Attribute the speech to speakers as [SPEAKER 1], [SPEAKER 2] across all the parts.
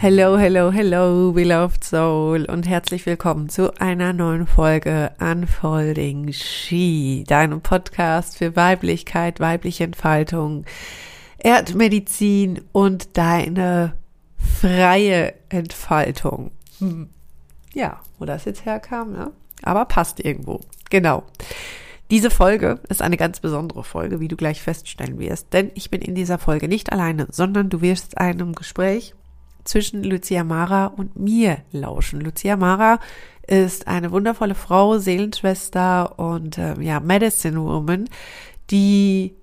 [SPEAKER 1] Hello, hello, hello, beloved soul und herzlich willkommen zu einer neuen Folge Unfolding She, deinem Podcast für Weiblichkeit, weibliche Entfaltung, Erdmedizin und deine freie Entfaltung. Hm. Ja, wo das jetzt herkam, ne? Aber passt irgendwo. Genau. Diese Folge ist eine ganz besondere Folge, wie du gleich feststellen wirst, denn ich bin in dieser Folge nicht alleine, sondern du wirst einem Gespräch zwischen Lucia Mara und mir lauschen. Lucia Mara ist eine wundervolle Frau, Seelenschwester und äh, ja, Medicine Woman, die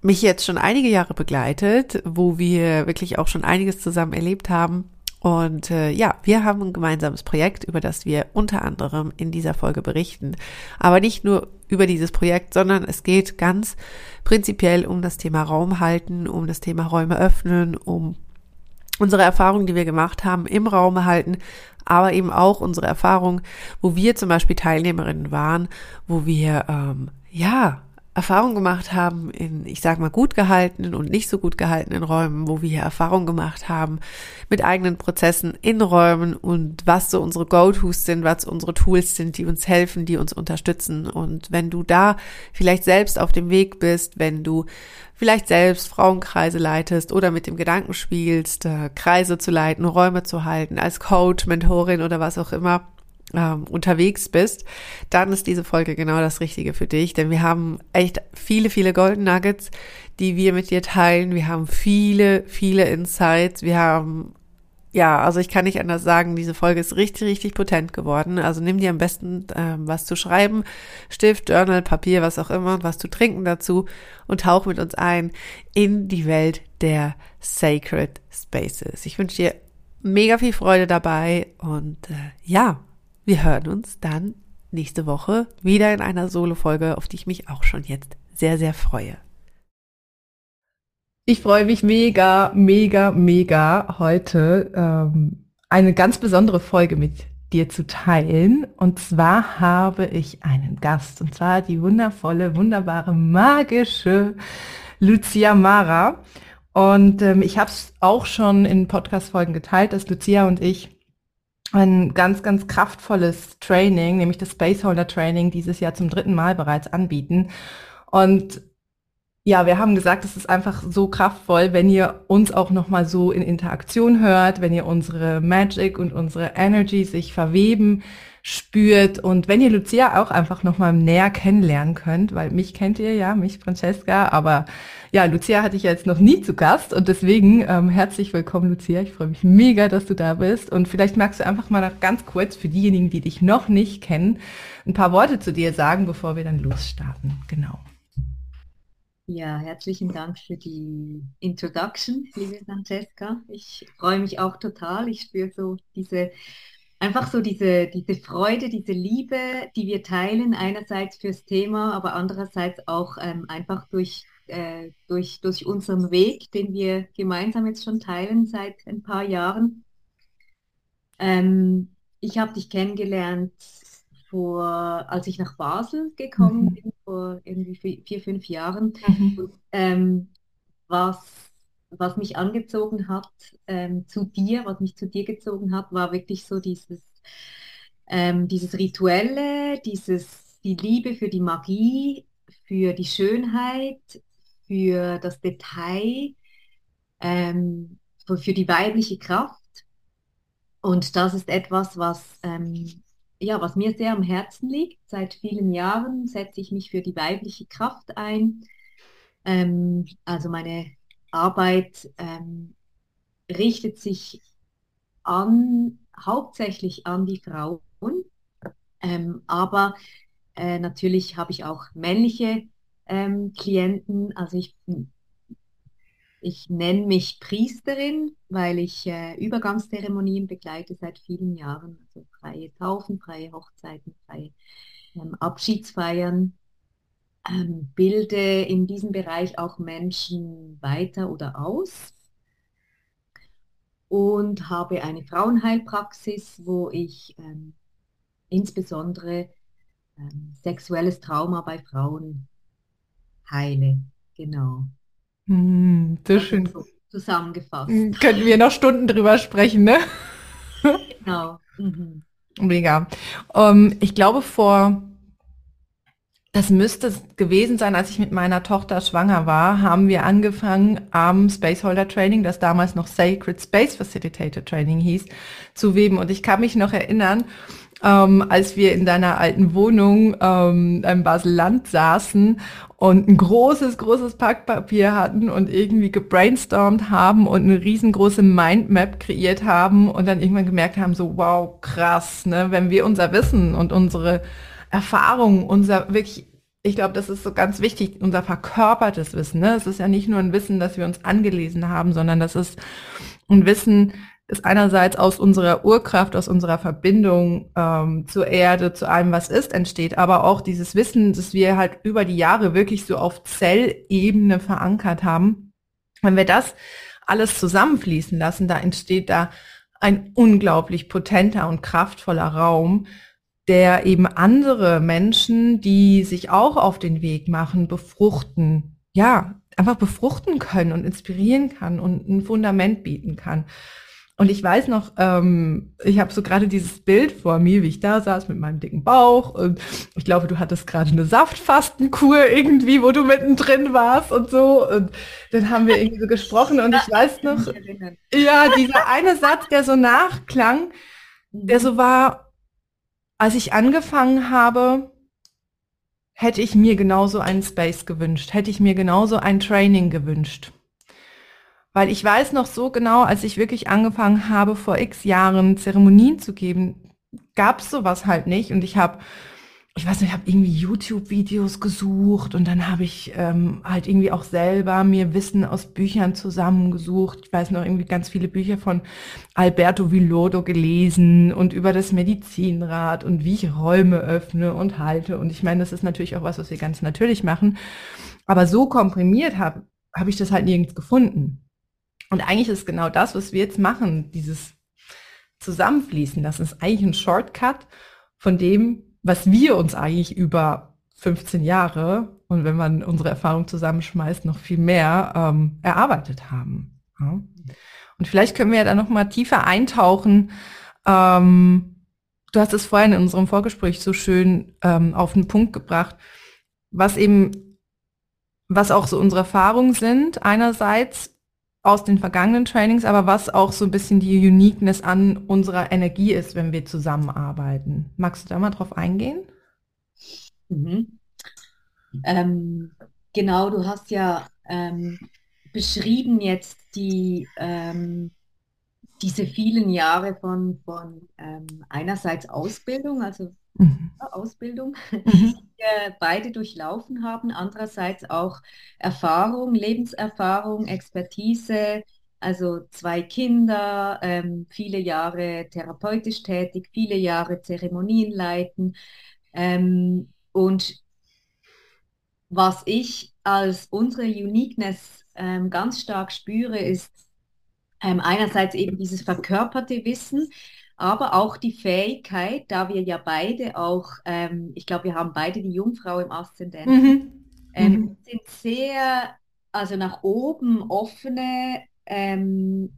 [SPEAKER 1] mich jetzt schon einige Jahre begleitet, wo wir wirklich auch schon einiges zusammen erlebt haben. Und äh, ja, wir haben ein gemeinsames Projekt, über das wir unter anderem in dieser Folge berichten. Aber nicht nur über dieses Projekt, sondern es geht ganz prinzipiell um das Thema Raum halten, um das Thema Räume öffnen, um unsere Erfahrungen, die wir gemacht haben, im Raum halten, aber eben auch unsere Erfahrungen, wo wir zum Beispiel Teilnehmerinnen waren, wo wir ähm, ja Erfahrung gemacht haben in, ich sag mal, gut gehaltenen und nicht so gut gehaltenen Räumen, wo wir hier Erfahrung gemacht haben mit eigenen Prozessen in Räumen und was so unsere Go-Tos sind, was unsere Tools sind, die uns helfen, die uns unterstützen. Und wenn du da vielleicht selbst auf dem Weg bist, wenn du vielleicht selbst Frauenkreise leitest oder mit dem Gedanken spielst, äh, Kreise zu leiten, Räume zu halten, als Coach, Mentorin oder was auch immer, ähm, unterwegs bist, dann ist diese Folge genau das Richtige für dich, denn wir haben echt viele, viele Golden Nuggets, die wir mit dir teilen. Wir haben viele, viele Insights. Wir haben ja, also ich kann nicht anders sagen, diese Folge ist richtig, richtig potent geworden. Also nimm dir am besten ähm, was zu schreiben, Stift, Journal, Papier, was auch immer, was zu trinken dazu und tauch mit uns ein in die Welt der Sacred Spaces. Ich wünsche dir mega viel Freude dabei und äh, ja, wir hören uns dann nächste Woche wieder in einer Solo-Folge, auf die ich mich auch schon jetzt sehr, sehr freue.
[SPEAKER 2] Ich freue mich mega, mega, mega heute ähm, eine ganz besondere Folge mit dir zu teilen. Und zwar habe ich einen Gast, und zwar die wundervolle, wunderbare, magische Lucia Mara. Und ähm, ich habe es auch schon in Podcast-Folgen geteilt, dass Lucia und ich ein ganz, ganz kraftvolles Training, nämlich das Spaceholder Training, dieses Jahr zum dritten Mal bereits anbieten. Und ja, wir haben gesagt, es ist einfach so kraftvoll, wenn ihr uns auch nochmal so in Interaktion hört, wenn ihr unsere Magic und unsere Energy sich verweben spürt und wenn ihr Lucia auch einfach nochmal näher kennenlernen könnt, weil mich kennt ihr ja, mich Francesca, aber ja, Lucia hatte ich jetzt noch nie zu Gast und deswegen ähm, herzlich willkommen, Lucia. Ich freue mich mega, dass du da bist und vielleicht magst du einfach mal noch ganz kurz für diejenigen, die dich noch nicht kennen, ein paar Worte zu dir sagen, bevor wir dann losstarten. Genau.
[SPEAKER 3] Ja, herzlichen Dank für die Introduction, liebe Francesca. Ich freue mich auch total. Ich spüre so diese, einfach so diese, diese Freude, diese Liebe, die wir teilen, einerseits fürs Thema, aber andererseits auch ähm, einfach durch, äh, durch, durch unseren Weg, den wir gemeinsam jetzt schon teilen seit ein paar Jahren. Ähm, ich habe dich kennengelernt vor, als ich nach Basel gekommen mhm. bin, vor irgendwie vier, fünf Jahren. Mhm. Und, ähm, was, was mich angezogen hat ähm, zu dir, was mich zu dir gezogen hat, war wirklich so dieses, ähm, dieses Rituelle, dieses, die Liebe für die Magie, für die Schönheit, für das Detail, ähm, für, für die weibliche Kraft. Und das ist etwas, was ähm, ja, was mir sehr am Herzen liegt. Seit vielen Jahren setze ich mich für die weibliche Kraft ein. Ähm, also meine Arbeit ähm, richtet sich an, hauptsächlich an die Frauen. Ähm, aber äh, natürlich habe ich auch männliche ähm, Klienten. Also ich ich nenne mich Priesterin, weil ich äh, Übergangszeremonien begleite seit vielen Jahren, also freie Taufen, freie Hochzeiten, freie ähm, Abschiedsfeiern, ähm, bilde in diesem Bereich auch Menschen weiter oder aus und habe eine Frauenheilpraxis, wo ich ähm, insbesondere ähm, sexuelles Trauma bei Frauen heile. Genau.
[SPEAKER 2] Hm, so schön.
[SPEAKER 3] zusammengefasst.
[SPEAKER 2] Könnten wir noch Stunden drüber sprechen, ne?
[SPEAKER 3] Genau. Mhm.
[SPEAKER 2] Mega. Um, ähm, ich glaube, vor, das müsste gewesen sein, als ich mit meiner Tochter schwanger war, haben wir angefangen am Spaceholder Training, das damals noch Sacred Space Facilitator Training hieß, zu weben. Und ich kann mich noch erinnern, ähm, als wir in deiner alten Wohnung ähm, im Basel-Land saßen und ein großes, großes Packpapier hatten und irgendwie gebrainstormt haben und eine riesengroße Mindmap kreiert haben und dann irgendwann gemerkt haben, so wow, krass, ne, wenn wir unser Wissen und unsere Erfahrungen, unser wirklich ich glaube, das ist so ganz wichtig, unser verkörpertes Wissen. Ne? Es ist ja nicht nur ein Wissen, das wir uns angelesen haben, sondern das ist ein Wissen, ist einerseits aus unserer Urkraft, aus unserer Verbindung ähm, zur Erde, zu allem, was ist, entsteht, aber auch dieses Wissen, das wir halt über die Jahre wirklich so auf Zellebene verankert haben. Wenn wir das alles zusammenfließen lassen, da entsteht da ein unglaublich potenter und kraftvoller Raum, der eben andere Menschen, die sich auch auf den Weg machen, befruchten. Ja, einfach befruchten können und inspirieren kann und ein Fundament bieten kann. Und ich weiß noch, ähm, ich habe so gerade dieses Bild vor mir, wie ich da saß mit meinem dicken Bauch. Und ich glaube, du hattest gerade eine Saftfastenkur irgendwie, wo du mittendrin warst und so. Und dann haben wir irgendwie so gesprochen und ich weiß noch, ja, dieser eine Satz, der so nachklang, der so war, als ich angefangen habe, hätte ich mir genauso einen Space gewünscht, hätte ich mir genauso ein Training gewünscht. Weil ich weiß noch so genau, als ich wirklich angefangen habe, vor x Jahren Zeremonien zu geben, gab es sowas halt nicht. Und ich habe, ich weiß nicht, ich habe irgendwie YouTube-Videos gesucht und dann habe ich ähm, halt irgendwie auch selber mir Wissen aus Büchern zusammengesucht. Ich weiß noch irgendwie ganz viele Bücher von Alberto Villordo gelesen und über das Medizinrad und wie ich Räume öffne und halte. Und ich meine, das ist natürlich auch was, was wir ganz natürlich machen. Aber so komprimiert habe, habe ich das halt nirgends gefunden. Und eigentlich ist genau das, was wir jetzt machen, dieses Zusammenfließen, das ist eigentlich ein Shortcut von dem, was wir uns eigentlich über 15 Jahre und wenn man unsere Erfahrung zusammenschmeißt, noch viel mehr ähm, erarbeitet haben. Ja. Und vielleicht können wir ja da noch mal tiefer eintauchen. Ähm, du hast es vorhin in unserem Vorgespräch so schön ähm, auf den Punkt gebracht, was eben, was auch so unsere Erfahrungen sind. Einerseits aus den vergangenen Trainings, aber was auch so ein bisschen die Uniqueness an unserer Energie ist, wenn wir zusammenarbeiten. Magst du da mal drauf eingehen?
[SPEAKER 3] Mhm. Ähm, genau, du hast ja ähm, beschrieben jetzt die, ähm, diese vielen Jahre von, von ähm, einerseits Ausbildung, also mhm. Ausbildung, mhm. die wir beide durchlaufen haben, andererseits auch Erfahrung, Lebenserfahrung, Expertise, also zwei Kinder, ähm, viele Jahre therapeutisch tätig, viele Jahre Zeremonien leiten. Ähm, und was ich als unsere Uniqueness ähm, ganz stark spüre, ist ähm, einerseits eben dieses verkörperte Wissen, aber auch die Fähigkeit, da wir ja beide auch, ähm, ich glaube, wir haben beide die Jungfrau im Aszendenten, mhm. Ähm, mhm. sind sehr, also nach oben offene, ähm,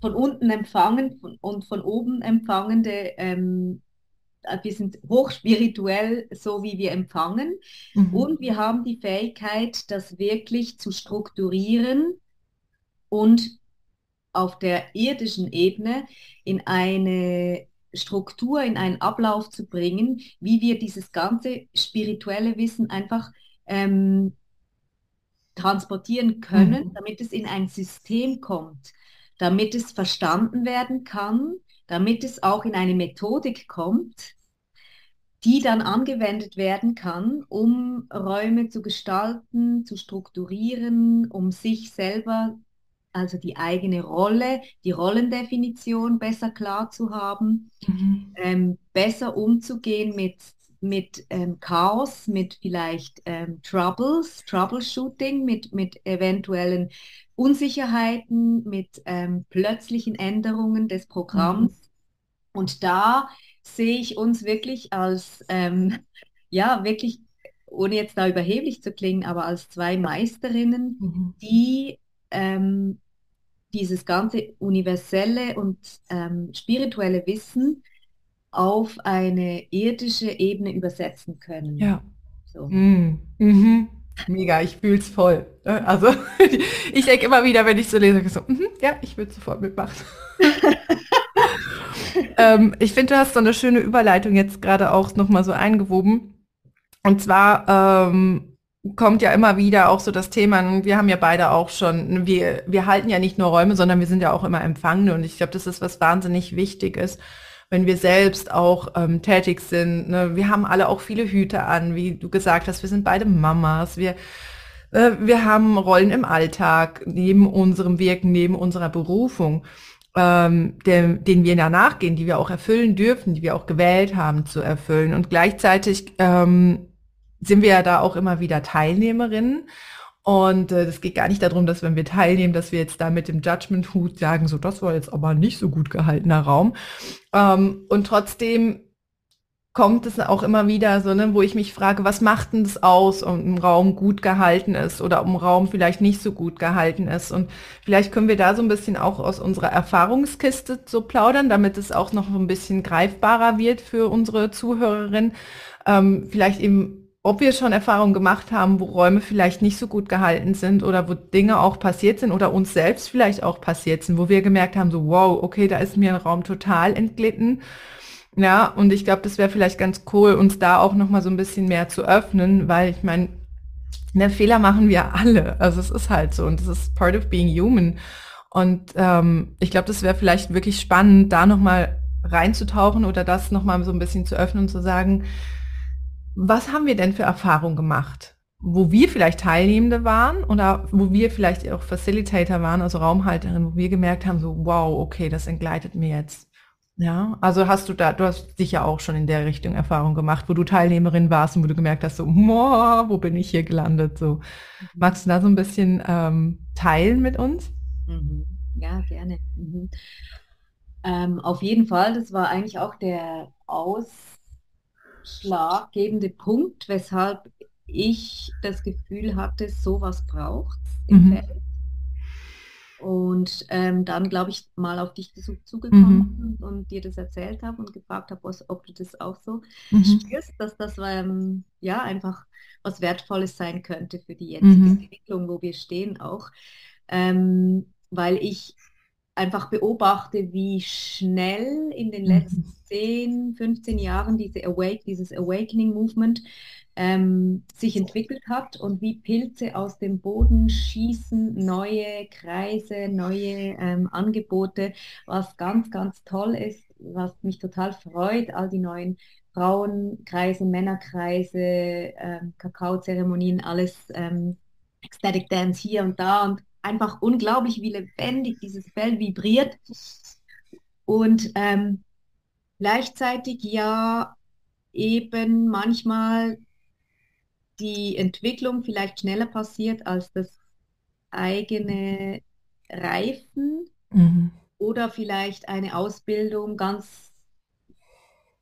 [SPEAKER 3] von unten empfangen und von oben empfangende ähm, äh, wir sind hochspirituell, so wie wir empfangen. Mhm. Und wir haben die Fähigkeit, das wirklich zu strukturieren und auf der irdischen Ebene in eine Struktur, in einen Ablauf zu bringen, wie wir dieses ganze spirituelle Wissen einfach ähm, transportieren können, mhm. damit es in ein System kommt, damit es verstanden werden kann, damit es auch in eine Methodik kommt, die dann angewendet werden kann, um Räume zu gestalten, zu strukturieren, um sich selber also die eigene Rolle, die Rollendefinition besser klar zu haben, mhm. ähm, besser umzugehen mit, mit ähm, Chaos, mit vielleicht ähm, Troubles, Troubleshooting, mit, mit eventuellen Unsicherheiten, mit ähm, plötzlichen Änderungen des Programms. Mhm. Und da sehe ich uns wirklich als, ähm, ja, wirklich ohne jetzt da überheblich zu klingen, aber als zwei Meisterinnen, mhm. die ähm, dieses ganze universelle und ähm, spirituelle Wissen auf eine irdische Ebene übersetzen können.
[SPEAKER 2] Ja. So. Mm. Mhm. Mega, ich fühle es voll. Ne? Also ich denke immer wieder, wenn ich so lese, so, mm ja, ich will sofort mitmachen. ähm, ich finde, du hast so eine schöne Überleitung jetzt gerade auch nochmal so eingewoben. Und zwar ähm, kommt ja immer wieder auch so das Thema, wir haben ja beide auch schon, wir, wir halten ja nicht nur Räume, sondern wir sind ja auch immer Empfangende. Und ich glaube, das ist was wahnsinnig wichtig ist wenn wir selbst auch ähm, tätig sind. Ne? Wir haben alle auch viele Hüte an, wie du gesagt hast, wir sind beide Mamas, wir, äh, wir haben Rollen im Alltag, neben unserem Wirken, neben unserer Berufung, ähm, dem, denen wir danach gehen, die wir auch erfüllen dürfen, die wir auch gewählt haben zu erfüllen. Und gleichzeitig ähm, sind wir ja da auch immer wieder Teilnehmerinnen. Und äh, geht gar nicht darum, dass wenn wir teilnehmen, dass wir jetzt da mit dem Judgment-Hut sagen, so das war jetzt aber nicht so gut gehaltener Raum. Ähm, und trotzdem kommt es auch immer wieder so, ne, wo ich mich frage, was macht denn das aus, ob ein Raum gut gehalten ist oder ein Raum vielleicht nicht so gut gehalten ist. Und vielleicht können wir da so ein bisschen auch aus unserer Erfahrungskiste so plaudern, damit es auch noch ein bisschen greifbarer wird für unsere Zuhörerin. Ähm, vielleicht eben ob wir schon Erfahrungen gemacht haben, wo Räume vielleicht nicht so gut gehalten sind oder wo Dinge auch passiert sind oder uns selbst vielleicht auch passiert sind, wo wir gemerkt haben, so wow, okay, da ist mir ein Raum total entglitten. Ja, und ich glaube, das wäre vielleicht ganz cool, uns da auch noch mal so ein bisschen mehr zu öffnen, weil ich meine, ne, Fehler machen wir alle. Also es ist halt so und das ist part of being human. Und ähm, ich glaube, das wäre vielleicht wirklich spannend, da noch mal reinzutauchen oder das noch mal so ein bisschen zu öffnen und zu sagen, was haben wir denn für Erfahrungen gemacht? Wo wir vielleicht Teilnehmende waren oder wo wir vielleicht auch Facilitator waren, also Raumhalterin, wo wir gemerkt haben, so, wow, okay, das entgleitet mir jetzt. Ja, also hast du da, du hast sicher auch schon in der Richtung Erfahrung gemacht, wo du Teilnehmerin warst und wo du gemerkt hast, so, wo bin ich hier gelandet? So, mhm. magst du da so ein bisschen ähm, teilen mit uns?
[SPEAKER 3] Mhm. Ja, gerne. Mhm. Ähm, auf jeden Fall, das war eigentlich auch der Aus ausschlaggebende Punkt, weshalb ich das Gefühl hatte, sowas braucht im mhm. Feld. Und ähm, dann, glaube ich, mal auf dich zugekommen mhm. und dir das erzählt habe und gefragt habe, ob du das auch so mhm. spürst, dass das ähm, ja einfach was Wertvolles sein könnte für die jetzige mhm. Entwicklung, wo wir stehen auch. Ähm, weil ich einfach beobachte, wie schnell in den mhm. letzten 10, 15 Jahren diese Awake, dieses Awakening Movement ähm, sich entwickelt hat und wie Pilze aus dem Boden schießen, neue Kreise, neue ähm, Angebote, was ganz, ganz toll ist, was mich total freut, all die neuen Frauenkreise, Männerkreise, ähm, Kakaozeremonien, alles ähm, Ecstatic Dance hier und da und einfach unglaublich, wie lebendig dieses Feld vibriert. Und ähm, gleichzeitig ja eben manchmal die Entwicklung vielleicht schneller passiert als das eigene Reifen mhm. oder vielleicht eine Ausbildung ganz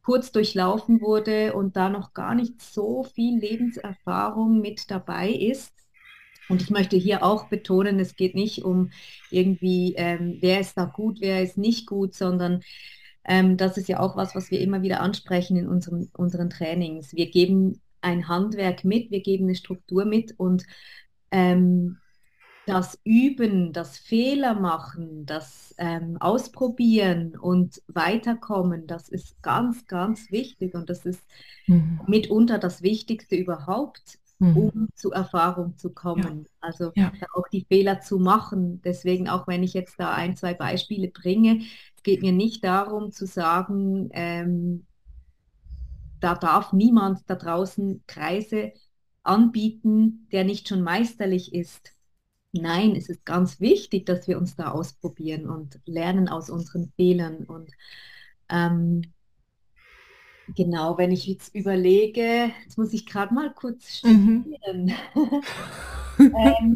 [SPEAKER 3] kurz durchlaufen wurde und da noch gar nicht so viel Lebenserfahrung mit dabei ist. Und ich möchte hier auch betonen, es geht nicht um irgendwie, ähm, wer ist da gut, wer ist nicht gut, sondern ähm, das ist ja auch was, was wir immer wieder ansprechen in unseren, unseren Trainings. Wir geben ein Handwerk mit, wir geben eine Struktur mit und ähm, das Üben, das Fehler machen, das ähm, Ausprobieren und Weiterkommen, das ist ganz, ganz wichtig und das ist mhm. mitunter das Wichtigste überhaupt. Um zu Erfahrung zu kommen. Ja. Also ja. auch die Fehler zu machen. Deswegen, auch wenn ich jetzt da ein, zwei Beispiele bringe, es geht mir nicht darum zu sagen, ähm, da darf niemand da draußen Kreise anbieten, der nicht schon meisterlich ist. Nein, es ist ganz wichtig, dass wir uns da ausprobieren und lernen aus unseren Fehlern. Und ähm, Genau, wenn ich jetzt überlege, jetzt muss ich gerade mal kurz studieren. Mhm. ähm,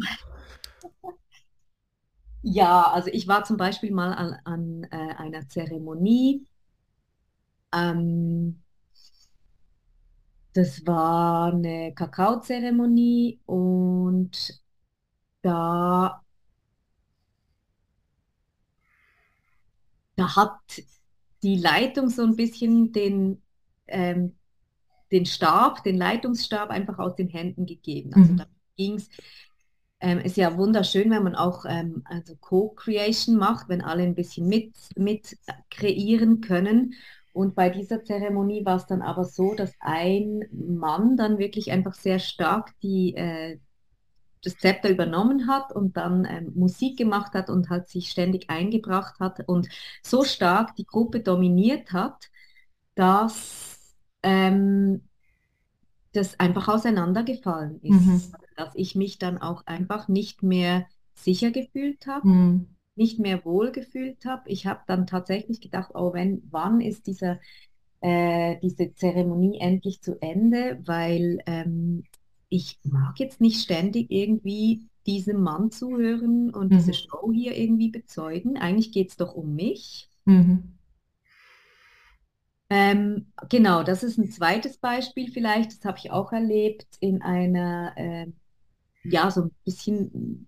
[SPEAKER 3] ja, also ich war zum Beispiel mal an, an äh, einer Zeremonie. Ähm, das war eine Kakaozeremonie und da da hat die Leitung so ein bisschen den, ähm, den Stab, den Leitungsstab einfach aus den Händen gegeben. Also mhm. da ging es ähm, ist ja wunderschön, wenn man auch ähm, also Co-Creation macht, wenn alle ein bisschen mit, mit kreieren können. Und bei dieser Zeremonie war es dann aber so, dass ein Mann dann wirklich einfach sehr stark die, äh, das Zepter übernommen hat und dann ähm, Musik gemacht hat und halt sich ständig eingebracht hat und so stark die Gruppe dominiert hat, dass ähm, das einfach auseinandergefallen ist. Mhm. Dass ich mich dann auch einfach nicht mehr sicher gefühlt habe, mhm. nicht mehr wohl gefühlt habe. Ich habe dann tatsächlich gedacht, oh, wenn, wann ist dieser, äh, diese Zeremonie endlich zu Ende? Weil ähm, ich mag jetzt nicht ständig irgendwie diesem Mann zuhören und mhm. diese Show hier irgendwie bezeugen. Eigentlich geht es doch um mich. Mhm. Ähm, genau, das ist ein zweites Beispiel vielleicht, das habe ich auch erlebt in einer, äh, ja, so ein bisschen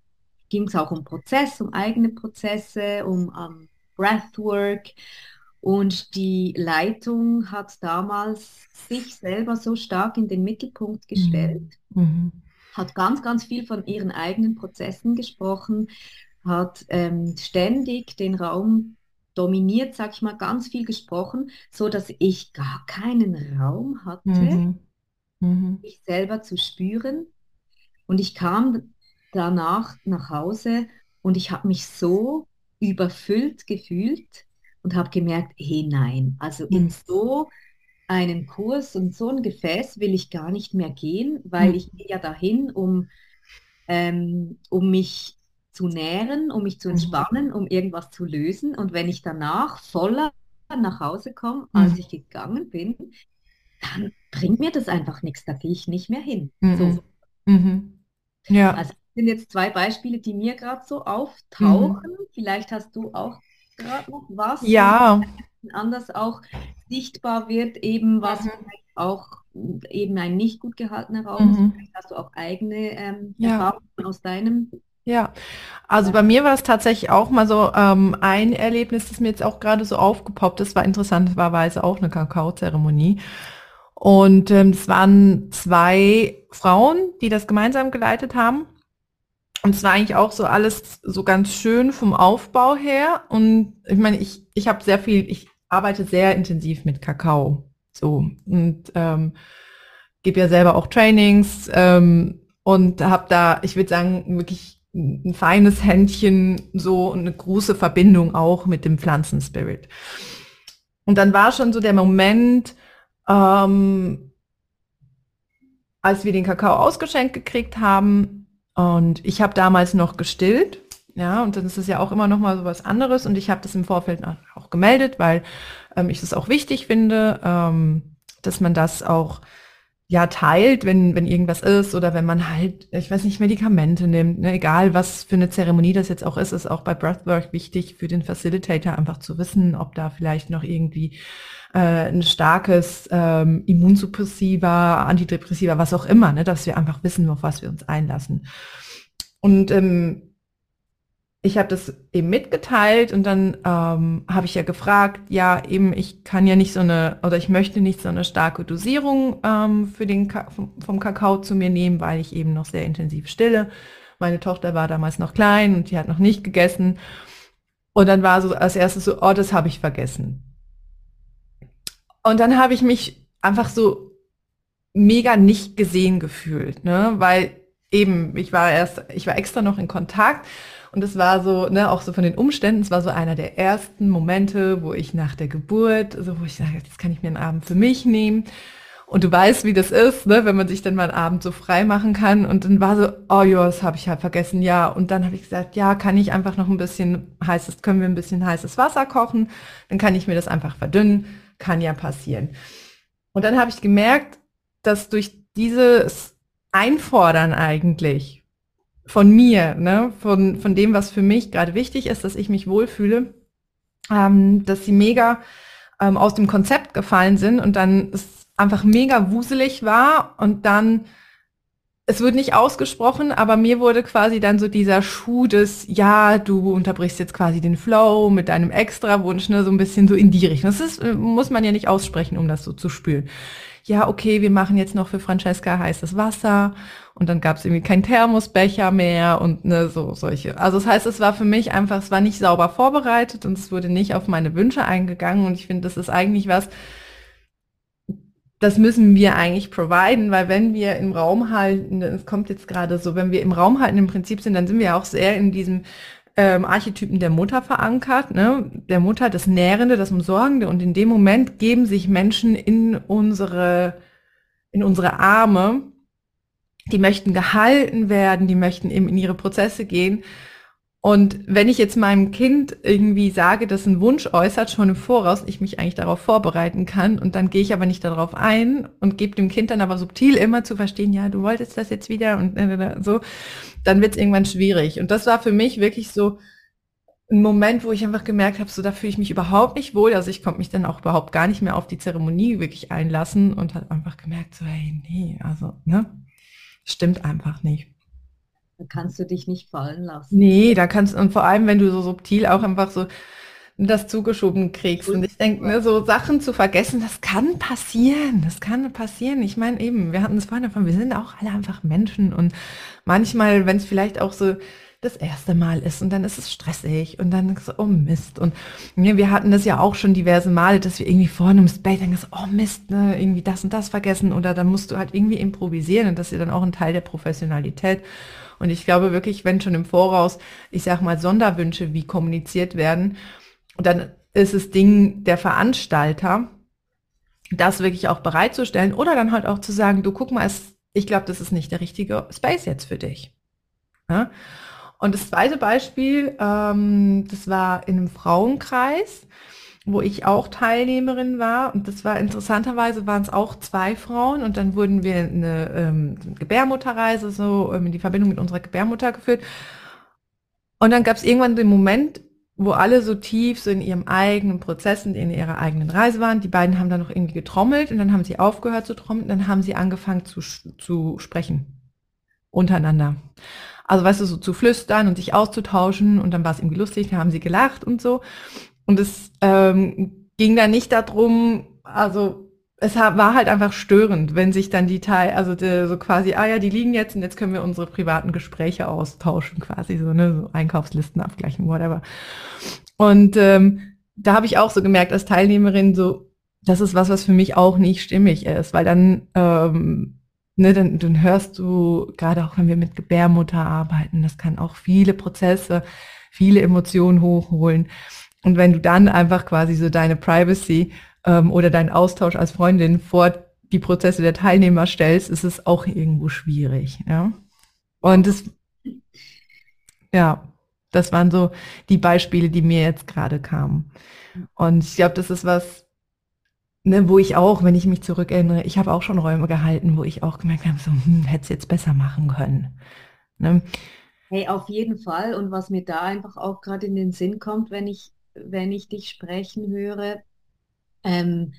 [SPEAKER 3] ging es auch um Prozess, um eigene Prozesse, um um Breathwork. Und die Leitung hat damals sich selber so stark in den Mittelpunkt gestellt, mhm. mhm. hat ganz, ganz viel von ihren eigenen Prozessen gesprochen, hat ähm, ständig den Raum dominiert, sag ich mal, ganz viel gesprochen, so dass ich gar keinen Raum hatte, mhm. Mhm. mich selber zu spüren. Und ich kam danach nach Hause und ich habe mich so überfüllt gefühlt und habe gemerkt, hey nein, also mhm. in so einen Kurs und so ein Gefäß will ich gar nicht mehr gehen, weil mhm. ich gehe ja dahin, um, ähm, um mich zu nähren, um mich zu mhm. entspannen, um irgendwas zu lösen. Und wenn ich danach voller nach Hause komme, als mhm. ich gegangen bin, dann bringt mir das einfach nichts. Da gehe ich nicht mehr hin. Mhm. So. Mhm. Ja. Also das sind jetzt zwei Beispiele, die mir gerade so auftauchen. Mhm. Vielleicht hast du auch gerade noch was.
[SPEAKER 2] Ja.
[SPEAKER 3] Anders auch sichtbar wird, eben was mhm. auch eben ein nicht gut gehaltener Raum ist. Vielleicht hast du auch eigene ähm, ja. Erfahrungen aus deinem
[SPEAKER 2] ja, also bei mir war es tatsächlich auch mal so ähm, ein Erlebnis, das mir jetzt auch gerade so aufgepoppt ist, war interessanterweise auch eine Kakaozeremonie. Und ähm, es waren zwei Frauen, die das gemeinsam geleitet haben. Und es war eigentlich auch so alles so ganz schön vom Aufbau her. Und ich meine, ich, ich habe sehr viel, ich arbeite sehr intensiv mit Kakao. So. Und ähm, gebe ja selber auch Trainings ähm, und habe da, ich würde sagen, wirklich ein feines Händchen so und eine große Verbindung auch mit dem Pflanzenspirit. Und dann war schon so der Moment, ähm, als wir den Kakao ausgeschenkt gekriegt haben und ich habe damals noch gestillt, ja, und dann ist es ja auch immer noch mal so was anderes und ich habe das im Vorfeld auch gemeldet, weil ähm, ich es auch wichtig finde, ähm, dass man das auch ja teilt, wenn, wenn irgendwas ist oder wenn man halt, ich weiß nicht, Medikamente nimmt, ne? egal was für eine Zeremonie das jetzt auch ist, ist auch bei Breathwork wichtig für den Facilitator einfach zu wissen, ob da vielleicht noch irgendwie äh, ein starkes ähm, Immunsuppressiva, Antidepressiva, was auch immer, ne? dass wir einfach wissen, auf was wir uns einlassen. Und ähm, ich habe das eben mitgeteilt und dann ähm, habe ich ja gefragt, ja eben, ich kann ja nicht so eine, oder ich möchte nicht so eine starke Dosierung ähm, für den Ka vom, Kakao zu mir nehmen, weil ich eben noch sehr intensiv stille. Meine Tochter war damals noch klein und die hat noch nicht gegessen. Und dann war so als erstes so, oh, das habe ich vergessen. Und dann habe ich mich einfach so mega nicht gesehen gefühlt, ne? Weil eben, ich war erst, ich war extra noch in Kontakt und es war so, ne, auch so von den Umständen, es war so einer der ersten Momente, wo ich nach der Geburt, so wo ich sage, jetzt kann ich mir einen Abend für mich nehmen. Und du weißt, wie das ist, ne, wenn man sich dann mal einen Abend so frei machen kann. Und dann war so, oh ja, das habe ich halt vergessen, ja. Und dann habe ich gesagt, ja, kann ich einfach noch ein bisschen heißes, können wir ein bisschen heißes Wasser kochen? Dann kann ich mir das einfach verdünnen. Kann ja passieren. Und dann habe ich gemerkt, dass durch dieses Einfordern eigentlich von mir, ne, von, von dem, was für mich gerade wichtig ist, dass ich mich wohlfühle, ähm, dass sie mega ähm, aus dem Konzept gefallen sind und dann es einfach mega wuselig war und dann es wird nicht ausgesprochen, aber mir wurde quasi dann so dieser Schuh des, ja, du unterbrichst jetzt quasi den Flow mit deinem Extrawunsch, ne, so ein bisschen so in die Richtung. Das ist, muss man ja nicht aussprechen, um das so zu spüren. Ja, okay, wir machen jetzt noch für Francesca heißes Wasser und dann gab es irgendwie keinen Thermosbecher mehr und ne, so solche. Also das heißt, es war für mich einfach, es war nicht sauber vorbereitet und es wurde nicht auf meine Wünsche eingegangen und ich finde, das ist eigentlich was, das müssen wir eigentlich providen, weil wenn wir im Raum halten, es kommt jetzt gerade so, wenn wir im Raum halten im Prinzip sind, dann sind wir auch sehr in diesem ähm, Archetypen der Mutter verankert, ne? der Mutter, das Nährende, das Umsorgende. Und in dem Moment geben sich Menschen in unsere, in unsere Arme, die möchten gehalten werden, die möchten eben in ihre Prozesse gehen und wenn ich jetzt meinem Kind irgendwie sage, dass ein Wunsch äußert, schon im Voraus, ich mich eigentlich darauf vorbereiten kann und dann gehe ich aber nicht darauf ein und gebe dem Kind dann aber subtil immer zu verstehen, ja, du wolltest das jetzt wieder und so, dann wird es irgendwann schwierig. Und das war für mich wirklich so ein Moment, wo ich einfach gemerkt habe, so da fühle ich mich überhaupt nicht wohl. Also ich konnte mich dann auch überhaupt gar nicht mehr auf die Zeremonie wirklich einlassen und habe einfach gemerkt, so, hey, nee, also, ne, stimmt einfach nicht.
[SPEAKER 3] Da kannst du dich nicht fallen lassen.
[SPEAKER 2] Nee, da kannst und vor allem, wenn du so subtil auch einfach so das zugeschoben kriegst. Und ich denke, ne, so Sachen zu vergessen, das kann passieren. Das kann passieren. Ich meine eben, wir hatten es vorhin davon, wir sind auch alle einfach Menschen. Und manchmal, wenn es vielleicht auch so das erste Mal ist und dann ist es stressig und dann so, oh Mist. Und ne, wir hatten das ja auch schon diverse Male, dass wir irgendwie vor einem Space denken, oh Mist, ne, irgendwie das und das vergessen oder dann musst du halt irgendwie improvisieren und das ist ja dann auch ein Teil der Professionalität. Und ich glaube wirklich, wenn schon im Voraus, ich sag mal, Sonderwünsche wie kommuniziert werden, dann ist es Ding der Veranstalter, das wirklich auch bereitzustellen oder dann halt auch zu sagen, du guck mal, es, ich glaube, das ist nicht der richtige Space jetzt für dich. Ja? Und das zweite Beispiel, ähm, das war in einem Frauenkreis wo ich auch Teilnehmerin war. Und das war interessanterweise waren es auch zwei Frauen und dann wurden wir eine ähm, Gebärmutterreise so ähm, in die Verbindung mit unserer Gebärmutter geführt. Und dann gab es irgendwann den Moment, wo alle so tief so in ihrem eigenen Prozessen, in ihrer eigenen Reise waren. Die beiden haben dann noch irgendwie getrommelt und dann haben sie aufgehört zu trommeln, dann haben sie angefangen zu, zu sprechen untereinander. Also weißt du, so zu flüstern und sich auszutauschen und dann war es irgendwie lustig, dann haben sie gelacht und so. Und es ähm, ging da nicht darum, also es war halt einfach störend, wenn sich dann die Teil, also die, so quasi, ah ja, die liegen jetzt und jetzt können wir unsere privaten Gespräche austauschen, quasi so, ne, so Einkaufslisten abgleichen, whatever. Und ähm, da habe ich auch so gemerkt als Teilnehmerin, so, das ist was, was für mich auch nicht stimmig ist, weil dann, ähm, ne, dann, dann hörst du, gerade auch wenn wir mit Gebärmutter arbeiten, das kann auch viele Prozesse, viele Emotionen hochholen. Und wenn du dann einfach quasi so deine Privacy ähm, oder deinen Austausch als Freundin vor die Prozesse der Teilnehmer stellst, ist es auch irgendwo schwierig. Ja? Und das, ja, das waren so die Beispiele, die mir jetzt gerade kamen. Und ich glaube, das ist was, ne, wo ich auch, wenn ich mich zurückerinnere, ich habe auch schon Räume gehalten, wo ich auch gemerkt habe, so, hm, hätte es jetzt besser machen können. Ne?
[SPEAKER 3] Hey, auf jeden Fall. Und was mir da einfach auch gerade in den Sinn kommt, wenn ich wenn ich dich sprechen höre. Ähm,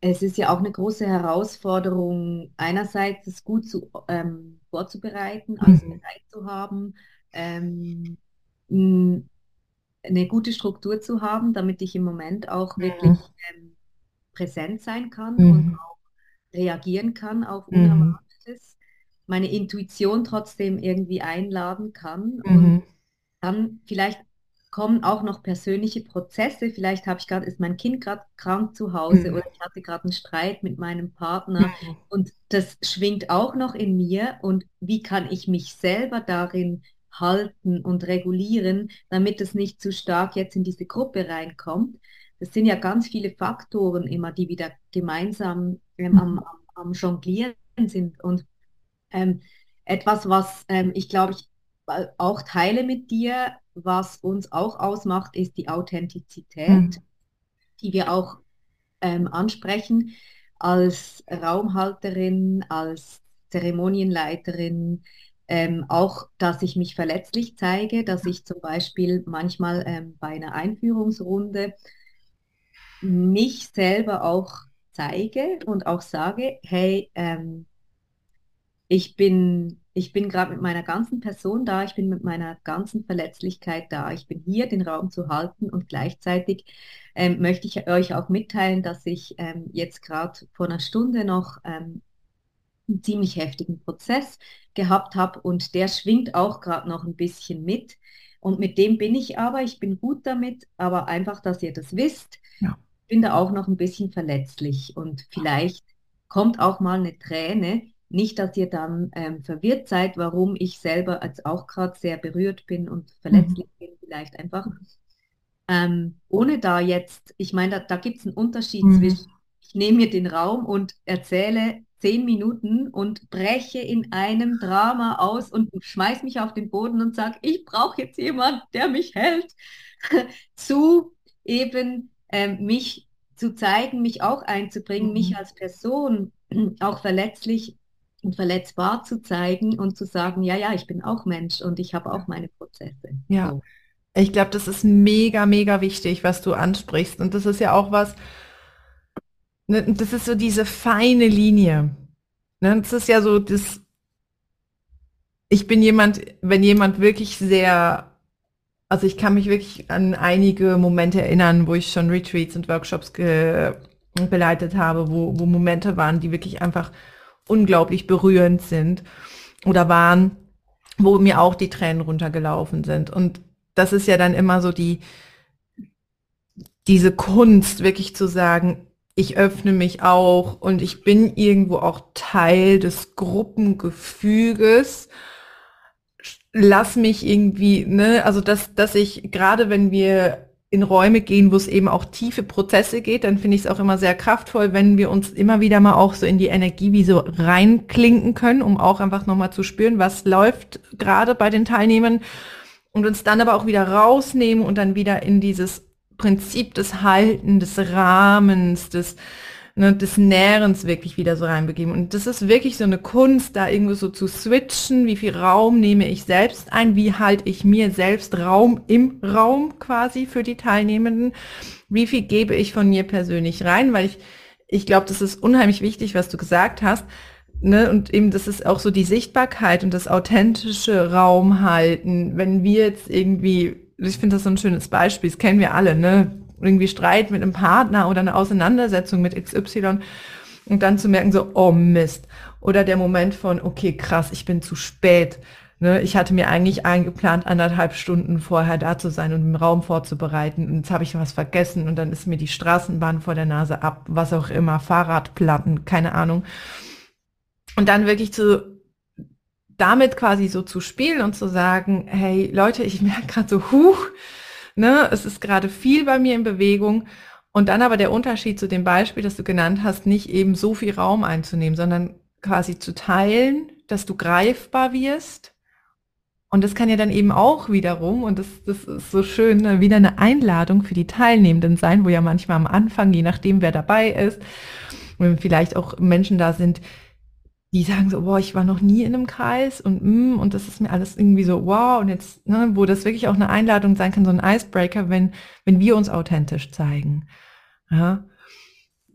[SPEAKER 3] es ist ja auch eine große Herausforderung, einerseits es gut zu, ähm, vorzubereiten, mhm. bereit zu haben, ähm, eine gute Struktur zu haben, damit ich im Moment auch mhm. wirklich ähm, präsent sein kann mhm. und auch reagieren kann auf mhm. Unerwartetes, meine Intuition trotzdem irgendwie einladen kann und mhm. dann vielleicht kommen auch noch persönliche Prozesse. Vielleicht habe ich gerade, ist mein Kind gerade krank zu Hause mhm. oder ich hatte gerade einen Streit mit meinem Partner mhm. und das schwingt auch noch in mir. Und wie kann ich mich selber darin halten und regulieren, damit es nicht zu stark jetzt in diese Gruppe reinkommt? Das sind ja ganz viele Faktoren immer, die wieder gemeinsam ähm, am, am, am, Jonglieren sind. Und ähm, etwas, was ähm, ich glaube, ich auch teile mit dir, was uns auch ausmacht, ist die Authentizität, mhm. die wir auch ähm, ansprechen als Raumhalterin, als Zeremonienleiterin. Ähm, auch, dass ich mich verletzlich zeige, dass ich zum Beispiel manchmal ähm, bei einer Einführungsrunde mich selber auch zeige und auch sage, hey, ähm, ich bin, ich bin gerade mit meiner ganzen Person da, ich bin mit meiner ganzen Verletzlichkeit da, ich bin hier, den Raum zu halten und gleichzeitig ähm, möchte ich euch auch mitteilen, dass ich ähm, jetzt gerade vor einer Stunde noch ähm, einen ziemlich heftigen Prozess gehabt habe und der schwingt auch gerade noch ein bisschen mit. Und mit dem bin ich aber, ich bin gut damit, aber einfach, dass ihr das wisst, ja. bin da auch noch ein bisschen verletzlich und vielleicht kommt auch mal eine Träne. Nicht, dass ihr dann ähm, verwirrt seid, warum ich selber als auch gerade sehr berührt bin und verletzlich mhm. bin, vielleicht einfach. Ähm, ohne da jetzt, ich meine, da, da gibt es einen Unterschied mhm. zwischen, ich nehme mir den Raum und erzähle zehn Minuten und breche in einem Drama aus und schmeiß mich auf den Boden und sage, ich brauche jetzt jemand, der mich hält, zu eben ähm, mich zu zeigen, mich auch einzubringen, mhm. mich als Person auch verletzlich und verletzbar zu zeigen und zu sagen, ja, ja, ich bin auch Mensch und ich habe auch meine Prozesse.
[SPEAKER 2] Ja. So. Ich glaube, das ist mega, mega wichtig, was du ansprichst. Und das ist ja auch was, Ne, das ist so diese feine Linie. Ne, das ist ja so das, ich bin jemand, wenn jemand wirklich sehr, also ich kann mich wirklich an einige Momente erinnern, wo ich schon Retreats und Workshops geleitet habe, wo, wo Momente waren, die wirklich einfach unglaublich berührend sind oder waren, wo mir auch die Tränen runtergelaufen sind. Und das ist ja dann immer so die, diese Kunst, wirklich zu sagen, ich öffne mich auch und ich bin irgendwo auch Teil des Gruppengefüges. Lass mich irgendwie, ne, also dass, dass ich, gerade wenn wir in Räume gehen, wo es eben auch tiefe Prozesse geht, dann finde ich es auch immer sehr kraftvoll, wenn wir uns immer wieder mal auch so in die Energie wie so reinklinken können, um auch einfach nochmal zu spüren, was läuft gerade bei den Teilnehmern und uns dann aber auch wieder rausnehmen und dann wieder in dieses Prinzip des Halten, des Rahmens, des, ne, des Nährens wirklich wieder so reinbegeben. Und das ist wirklich so eine Kunst, da irgendwo so zu switchen, wie viel Raum nehme ich selbst ein, wie halte ich mir selbst Raum im Raum quasi für die Teilnehmenden, wie viel gebe ich von mir persönlich rein, weil ich, ich glaube, das ist unheimlich wichtig, was du gesagt hast. Ne, und eben, das ist auch so die Sichtbarkeit und das authentische Raum halten. Wenn wir jetzt irgendwie ich finde das so ein schönes Beispiel, das kennen wir alle, ne? Irgendwie Streit mit einem Partner oder eine Auseinandersetzung mit XY und dann zu merken so, oh Mist. Oder der Moment von, okay, krass, ich bin zu spät. Ne? Ich hatte mir eigentlich eingeplant, anderthalb Stunden vorher da zu sein und den Raum vorzubereiten und jetzt habe ich was vergessen und dann ist mir die Straßenbahn vor der Nase ab, was auch immer, Fahrradplatten, keine Ahnung. Und dann wirklich zu damit quasi so zu spielen und zu sagen, hey Leute, ich merke gerade so, huch, ne, es ist gerade viel bei mir in Bewegung. Und dann aber der Unterschied zu dem Beispiel, das du genannt hast, nicht eben so viel Raum einzunehmen, sondern quasi zu teilen, dass du greifbar wirst. Und das kann ja dann eben auch wiederum, und das, das ist so schön, ne, wieder eine Einladung für die Teilnehmenden sein, wo ja manchmal am Anfang, je nachdem wer dabei ist, vielleicht auch Menschen da sind, die sagen so, boah, ich war noch nie in einem Kreis und mm, und das ist mir alles irgendwie so, wow, und jetzt, ne, wo das wirklich auch eine Einladung sein kann, so ein Icebreaker, wenn, wenn wir uns authentisch zeigen. Ja.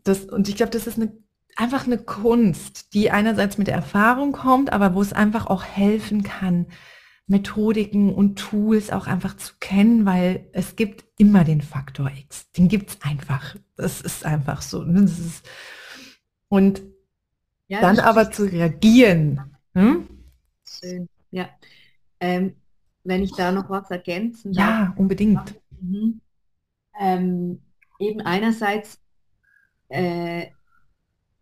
[SPEAKER 2] Das, und ich glaube, das ist eine, einfach eine Kunst, die einerseits mit der Erfahrung kommt, aber wo es einfach auch helfen kann, Methodiken und Tools auch einfach zu kennen, weil es gibt immer den Faktor X. Den gibt's einfach. Das ist einfach so. Das ist, und ja, dann aber zu reagieren. Hm?
[SPEAKER 3] Schön, ja. Ähm, wenn ich da noch was ergänzen
[SPEAKER 2] darf. Ja, unbedingt.
[SPEAKER 3] Mhm. Ähm, eben einerseits äh,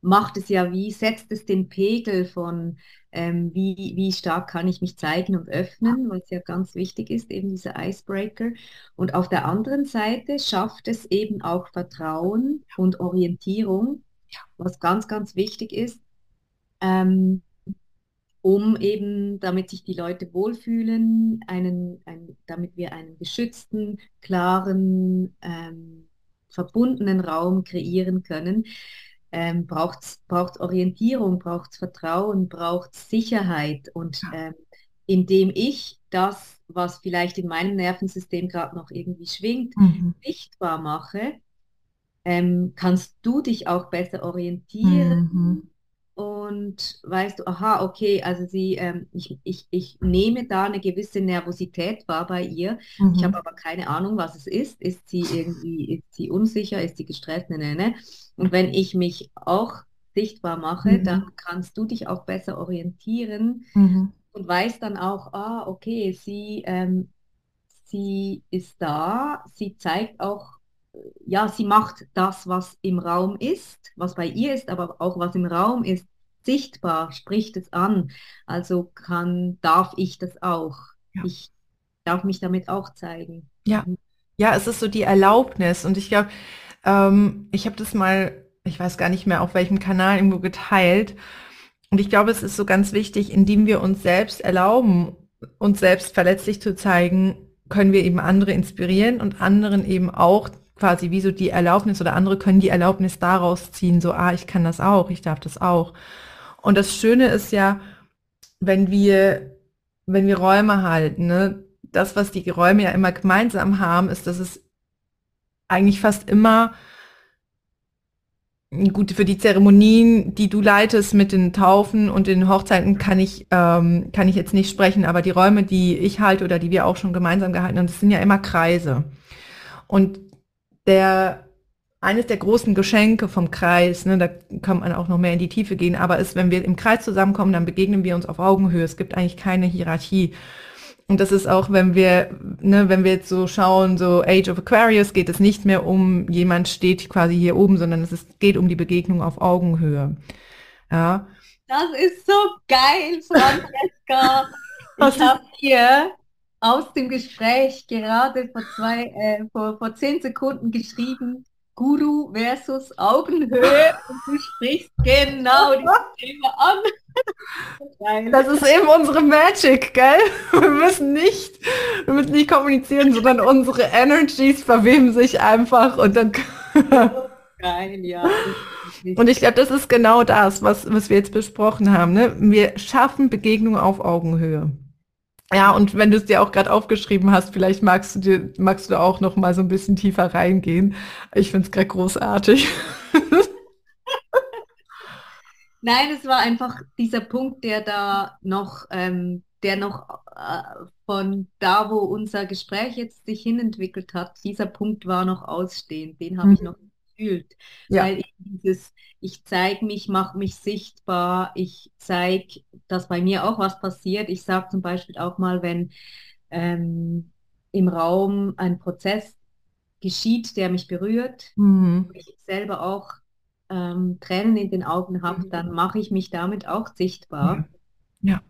[SPEAKER 3] macht es ja wie, setzt es den Pegel von, ähm, wie, wie stark kann ich mich zeigen und öffnen, was ja ganz wichtig ist, eben dieser Icebreaker. Und auf der anderen Seite schafft es eben auch Vertrauen und Orientierung, was ganz, ganz wichtig ist, ähm, um eben, damit sich die Leute wohlfühlen, einen, ein, damit wir einen geschützten, klaren, ähm, verbundenen Raum kreieren können, ähm, braucht es Orientierung, braucht es Vertrauen, braucht es Sicherheit. Und ähm, indem ich das, was vielleicht in meinem Nervensystem gerade noch irgendwie schwingt, mhm. sichtbar mache, ähm, kannst du dich auch besser orientieren. Mhm und weißt du, aha, okay, also sie, ähm, ich, ich, ich nehme da eine gewisse Nervosität wahr bei ihr. Mhm. Ich habe aber keine Ahnung, was es ist. Ist sie irgendwie, ist sie unsicher, ist sie gestresst, ne, ne, ne. Und wenn ich mich auch sichtbar mache, mhm. dann kannst du dich auch besser orientieren mhm. und weißt dann auch, ah, okay, sie, ähm, sie ist da, sie zeigt auch ja, sie macht das, was im Raum ist, was bei ihr ist, aber auch was im Raum ist, sichtbar, spricht es an. Also kann, darf ich das auch. Ja. Ich darf mich damit auch zeigen.
[SPEAKER 2] Ja, ja, es ist so die Erlaubnis. Und ich glaube, ähm, ich habe das mal, ich weiß gar nicht mehr, auf welchem Kanal irgendwo geteilt. Und ich glaube, es ist so ganz wichtig, indem wir uns selbst erlauben, uns selbst verletzlich zu zeigen, können wir eben andere inspirieren und anderen eben auch quasi wie so die Erlaubnis oder andere können die Erlaubnis daraus ziehen, so, ah, ich kann das auch, ich darf das auch. Und das Schöne ist ja, wenn wir, wenn wir Räume halten, ne, das, was die Räume ja immer gemeinsam haben, ist, dass es eigentlich fast immer gut für die Zeremonien, die du leitest mit den Taufen und den Hochzeiten, kann ich ähm, kann ich jetzt nicht sprechen, aber die Räume, die ich halte oder die wir auch schon gemeinsam gehalten haben, das sind ja immer Kreise. Und der eines der großen Geschenke vom Kreis, ne, da kann man auch noch mehr in die Tiefe gehen, aber ist, wenn wir im Kreis zusammenkommen, dann begegnen wir uns auf Augenhöhe. Es gibt eigentlich keine Hierarchie. Und das ist auch, wenn wir, ne, wenn wir jetzt so schauen, so Age of Aquarius, geht es nicht mehr um, jemand steht quasi hier oben, sondern es ist, geht um die Begegnung auf Augenhöhe. Ja.
[SPEAKER 3] Das ist so geil, Francesca. ich habe hier aus dem Gespräch gerade vor zwei, äh, vor, vor zehn Sekunden geschrieben, Guru versus Augenhöhe und du sprichst genau dieses Thema
[SPEAKER 2] an. Das ist eben unsere Magic, gell? Wir müssen nicht, wir müssen nicht kommunizieren, sondern unsere Energies verweben sich einfach und dann. Geil, ja. Und ich glaube, das ist genau das, was, was wir jetzt besprochen haben. Ne? Wir schaffen Begegnungen auf Augenhöhe. Ja, und wenn du es dir auch gerade aufgeschrieben hast, vielleicht magst du dir, magst du auch noch mal so ein bisschen tiefer reingehen. Ich finde es gerade großartig.
[SPEAKER 3] Nein, es war einfach dieser Punkt, der da noch, ähm, der noch äh, von da, wo unser Gespräch jetzt sich hinentwickelt hat, dieser Punkt war noch ausstehend. Den habe mhm. ich noch gefühlt. Ja. Weil ich dieses, ich zeige mich, mache mich sichtbar, ich zeige, dass bei mir auch was passiert. Ich sage zum Beispiel auch mal, wenn ähm, im Raum ein Prozess geschieht, der mich berührt, mhm. ich selber auch ähm, Tränen in den Augen habe, mhm. dann mache ich mich damit auch sichtbar.
[SPEAKER 2] Ja. ja.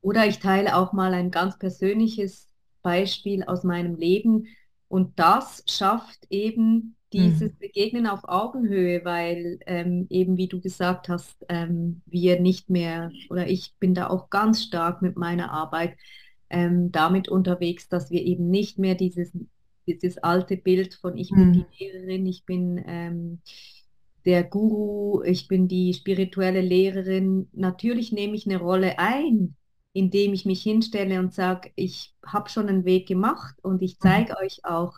[SPEAKER 3] Oder ich teile auch mal ein ganz persönliches Beispiel aus meinem Leben. Und das schafft eben dieses mhm. Begegnen auf Augenhöhe, weil ähm, eben, wie du gesagt hast, ähm, wir nicht mehr, oder ich bin da auch ganz stark mit meiner Arbeit ähm, damit unterwegs, dass wir eben nicht mehr dieses, dieses alte Bild von ich bin die mhm. Lehrerin, ich bin ähm, der Guru, ich bin die spirituelle Lehrerin. Natürlich nehme ich eine Rolle ein, indem ich mich hinstelle und sage, ich habe schon einen Weg gemacht und ich zeige mhm. euch auch,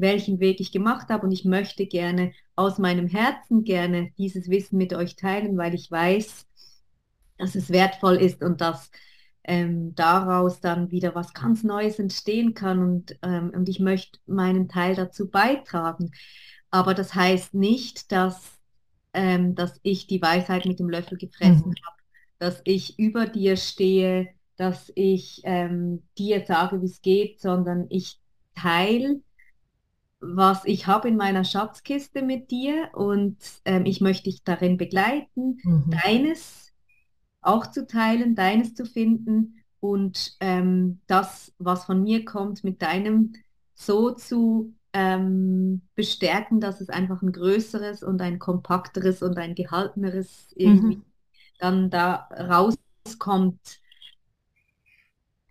[SPEAKER 3] welchen Weg ich gemacht habe und ich möchte gerne aus meinem Herzen gerne dieses Wissen mit euch teilen, weil ich weiß, dass es wertvoll ist und dass ähm, daraus dann wieder was ganz Neues entstehen kann und, ähm, und ich möchte meinen Teil dazu beitragen. Aber das heißt nicht, dass, ähm, dass ich die Weisheit mit dem Löffel gefressen mhm. habe, dass ich über dir stehe, dass ich ähm, dir sage, wie es geht, sondern ich teile was ich habe in meiner Schatzkiste mit dir und ähm, ich möchte dich darin begleiten, mhm. deines auch zu teilen, deines zu finden und ähm, das, was von mir kommt, mit deinem so zu ähm, bestärken, dass es einfach ein größeres und ein kompakteres und ein gehalteneres irgendwie mhm. dann da rauskommt.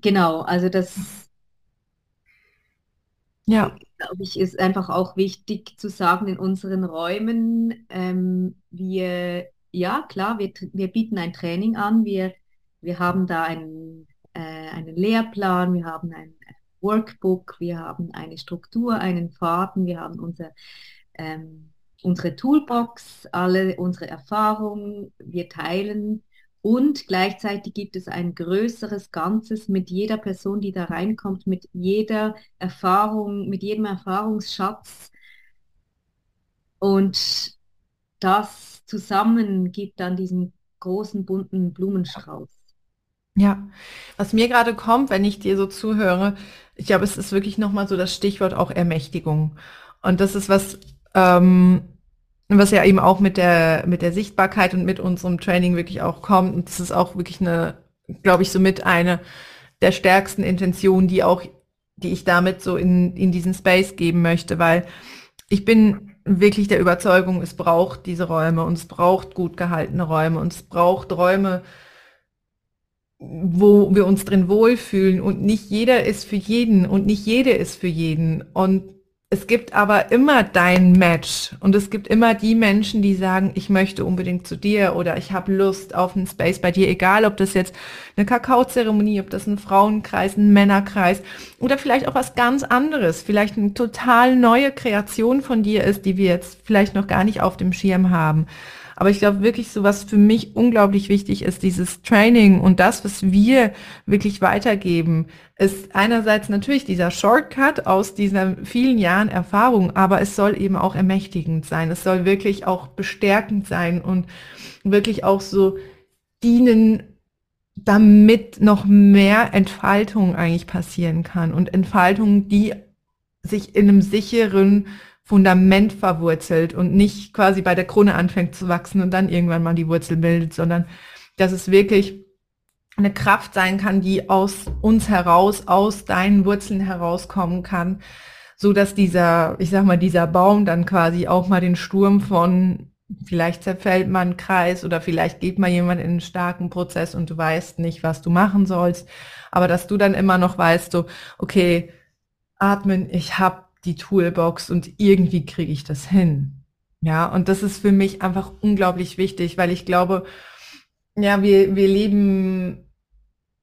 [SPEAKER 3] Genau, also das ja. Glaube ich, ist einfach auch wichtig zu sagen in unseren Räumen. Ähm, wir, ja, klar, wir, wir bieten ein Training an. Wir, wir haben da einen, äh, einen Lehrplan, wir haben ein Workbook, wir haben eine Struktur, einen Faden, wir haben unser, ähm, unsere Toolbox, alle unsere Erfahrungen, wir teilen und gleichzeitig gibt es ein größeres Ganzes mit jeder Person, die da reinkommt, mit jeder Erfahrung, mit jedem Erfahrungsschatz. Und das zusammen gibt dann diesen großen bunten Blumenstrauß.
[SPEAKER 2] Ja, was mir gerade kommt, wenn ich dir so zuhöre, ich glaube, es ist wirklich nochmal so das Stichwort auch Ermächtigung. Und das ist was, ähm, was ja eben auch mit der, mit der Sichtbarkeit und mit unserem Training wirklich auch kommt. Und das ist auch wirklich eine, glaube ich, somit eine der stärksten Intentionen, die auch, die ich damit so in, in diesen Space geben möchte, weil ich bin wirklich der Überzeugung, es braucht diese Räume und es braucht gut gehaltene Räume und es braucht Räume, wo wir uns drin wohlfühlen und nicht jeder ist für jeden und nicht jede ist für jeden. Und es gibt aber immer dein Match. Und es gibt immer die Menschen, die sagen, ich möchte unbedingt zu dir oder ich habe Lust auf einen Space bei dir, egal ob das jetzt eine Kakaozeremonie, ob das ein Frauenkreis, ein Männerkreis oder vielleicht auch was ganz anderes, vielleicht eine total neue Kreation von dir ist, die wir jetzt vielleicht noch gar nicht auf dem Schirm haben. Aber ich glaube wirklich, so was für mich unglaublich wichtig ist, dieses Training und das, was wir wirklich weitergeben, ist einerseits natürlich dieser Shortcut aus diesen vielen Jahren Erfahrung, aber es soll eben auch ermächtigend sein. Es soll wirklich auch bestärkend sein und wirklich auch so dienen, damit noch mehr Entfaltung eigentlich passieren kann und Entfaltung, die sich in einem sicheren Fundament verwurzelt und nicht quasi bei der Krone anfängt zu wachsen und dann irgendwann mal die Wurzel bildet, sondern dass es wirklich eine Kraft sein kann, die aus uns heraus, aus deinen Wurzeln herauskommen kann, so dass dieser, ich sag mal, dieser Baum dann quasi auch mal den Sturm von vielleicht zerfällt man Kreis oder vielleicht geht mal jemand in einen starken Prozess und du weißt nicht, was du machen sollst, aber dass du dann immer noch weißt, so, okay, atmen, ich habe die Toolbox und irgendwie kriege ich das hin. Ja, und das ist für mich einfach unglaublich wichtig, weil ich glaube, ja, wir, wir leben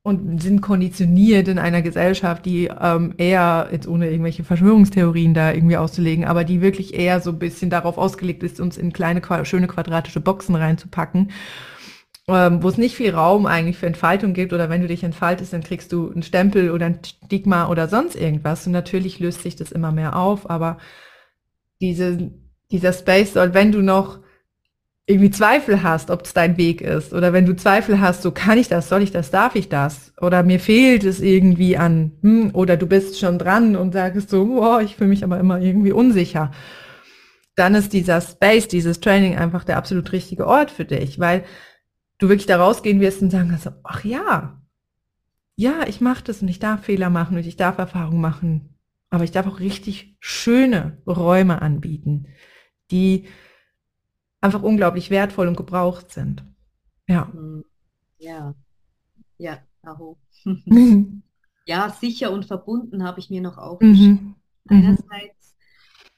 [SPEAKER 2] und sind konditioniert in einer Gesellschaft, die ähm, eher, jetzt ohne irgendwelche Verschwörungstheorien da irgendwie auszulegen, aber die wirklich eher so ein bisschen darauf ausgelegt ist, uns in kleine, schöne quadratische Boxen reinzupacken ähm, wo es nicht viel Raum eigentlich für Entfaltung gibt oder wenn du dich entfaltest, dann kriegst du einen Stempel oder ein Stigma oder sonst irgendwas. Und natürlich löst sich das immer mehr auf, aber diese, dieser Space soll, wenn du noch irgendwie Zweifel hast, ob es dein Weg ist oder wenn du Zweifel hast, so kann ich das, soll ich das, darf ich das? Oder mir fehlt es irgendwie an hm, oder du bist schon dran und sagst so, boah, ich fühle mich aber immer irgendwie unsicher, dann ist dieser Space, dieses Training einfach der absolut richtige Ort für dich, weil du wirklich da rausgehen wirst und sagen kannst, ach ja, ja, ich mache das und ich darf Fehler machen und ich darf Erfahrungen machen, aber ich darf auch richtig schöne Räume anbieten, die einfach unglaublich wertvoll und gebraucht sind. Ja.
[SPEAKER 3] Mhm. Ja, ja, Aho. ja, sicher und verbunden habe ich mir noch aufgeschrieben. Mhm. mhm. Einerseits,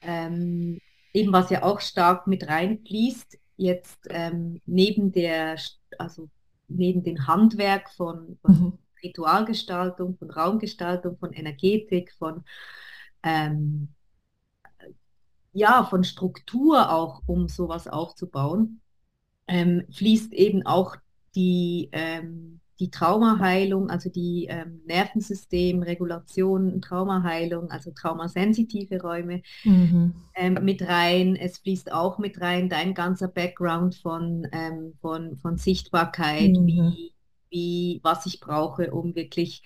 [SPEAKER 3] ähm, eben was ja auch stark mit reinfließt, jetzt ähm, neben der, also neben dem Handwerk von, von mhm. Ritualgestaltung, von Raumgestaltung, von Energetik, von ähm, ja, von Struktur auch, um sowas aufzubauen, ähm, fließt eben auch die ähm, die Traumaheilung, also die ähm, Nervensystemregulation, Traumaheilung, also traumasensitive Räume mhm. ähm, mit rein. Es fließt auch mit rein dein ganzer Background von, ähm, von, von Sichtbarkeit, mhm. wie, wie, was ich brauche, um wirklich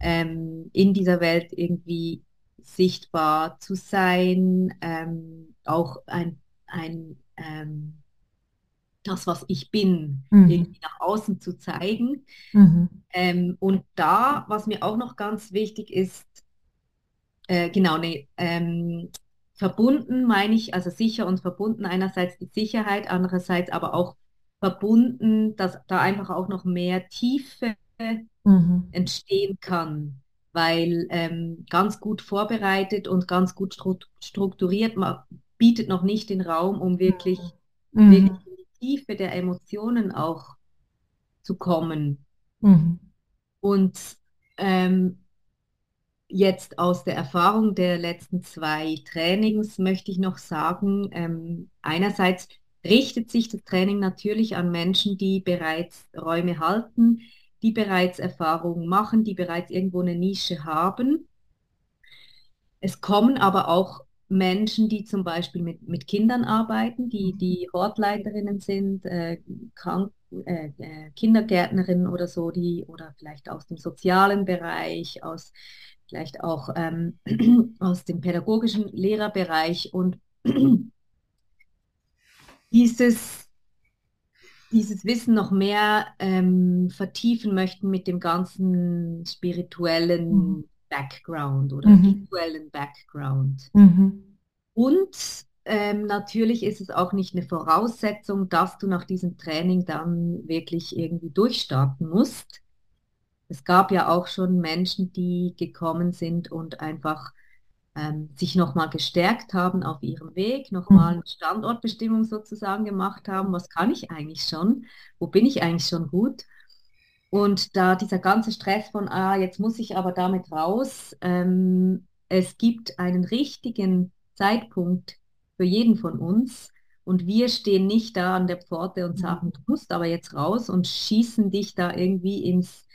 [SPEAKER 3] ähm, in dieser Welt irgendwie sichtbar zu sein, ähm, auch ein, ein ähm, das, was ich bin, mhm. irgendwie nach außen zu zeigen. Mhm. Ähm, und da, was mir auch noch ganz wichtig ist, äh, genau, nee, ähm, verbunden meine ich, also sicher und verbunden einerseits die Sicherheit, andererseits aber auch verbunden, dass da einfach auch noch mehr Tiefe mhm. entstehen kann, weil ähm, ganz gut vorbereitet und ganz gut strukturiert man bietet noch nicht den Raum, um wirklich, mhm. wirklich Tiefe der Emotionen auch zu kommen. Mhm. Und ähm, jetzt aus der Erfahrung der letzten zwei Trainings möchte ich noch sagen, ähm, einerseits richtet sich das Training natürlich an Menschen, die bereits Räume halten, die bereits Erfahrungen machen, die bereits irgendwo eine Nische haben. Es kommen aber auch Menschen, die zum Beispiel mit, mit Kindern arbeiten, die, die Hortleiterinnen sind, äh, Krank äh, äh, Kindergärtnerinnen oder so, die oder vielleicht aus dem sozialen Bereich, aus vielleicht auch ähm, aus dem pädagogischen Lehrerbereich und dieses, dieses Wissen noch mehr ähm, vertiefen möchten mit dem ganzen spirituellen mhm. Background oder mhm. visuellen Background. Mhm. Und ähm, natürlich ist es auch nicht eine Voraussetzung, dass du nach diesem Training dann wirklich irgendwie durchstarten musst. Es gab ja auch schon Menschen, die gekommen sind und einfach ähm, sich nochmal gestärkt haben auf ihrem Weg, nochmal mhm. eine Standortbestimmung sozusagen gemacht haben. Was kann ich eigentlich schon? Wo bin ich eigentlich schon gut? Und da dieser ganze Stress von, ah, jetzt muss ich aber damit raus, ähm, es gibt einen richtigen Zeitpunkt, für jeden von uns. Und wir stehen nicht da an der Pforte und mhm. sagen, du musst aber jetzt raus und schießen dich da irgendwie ins,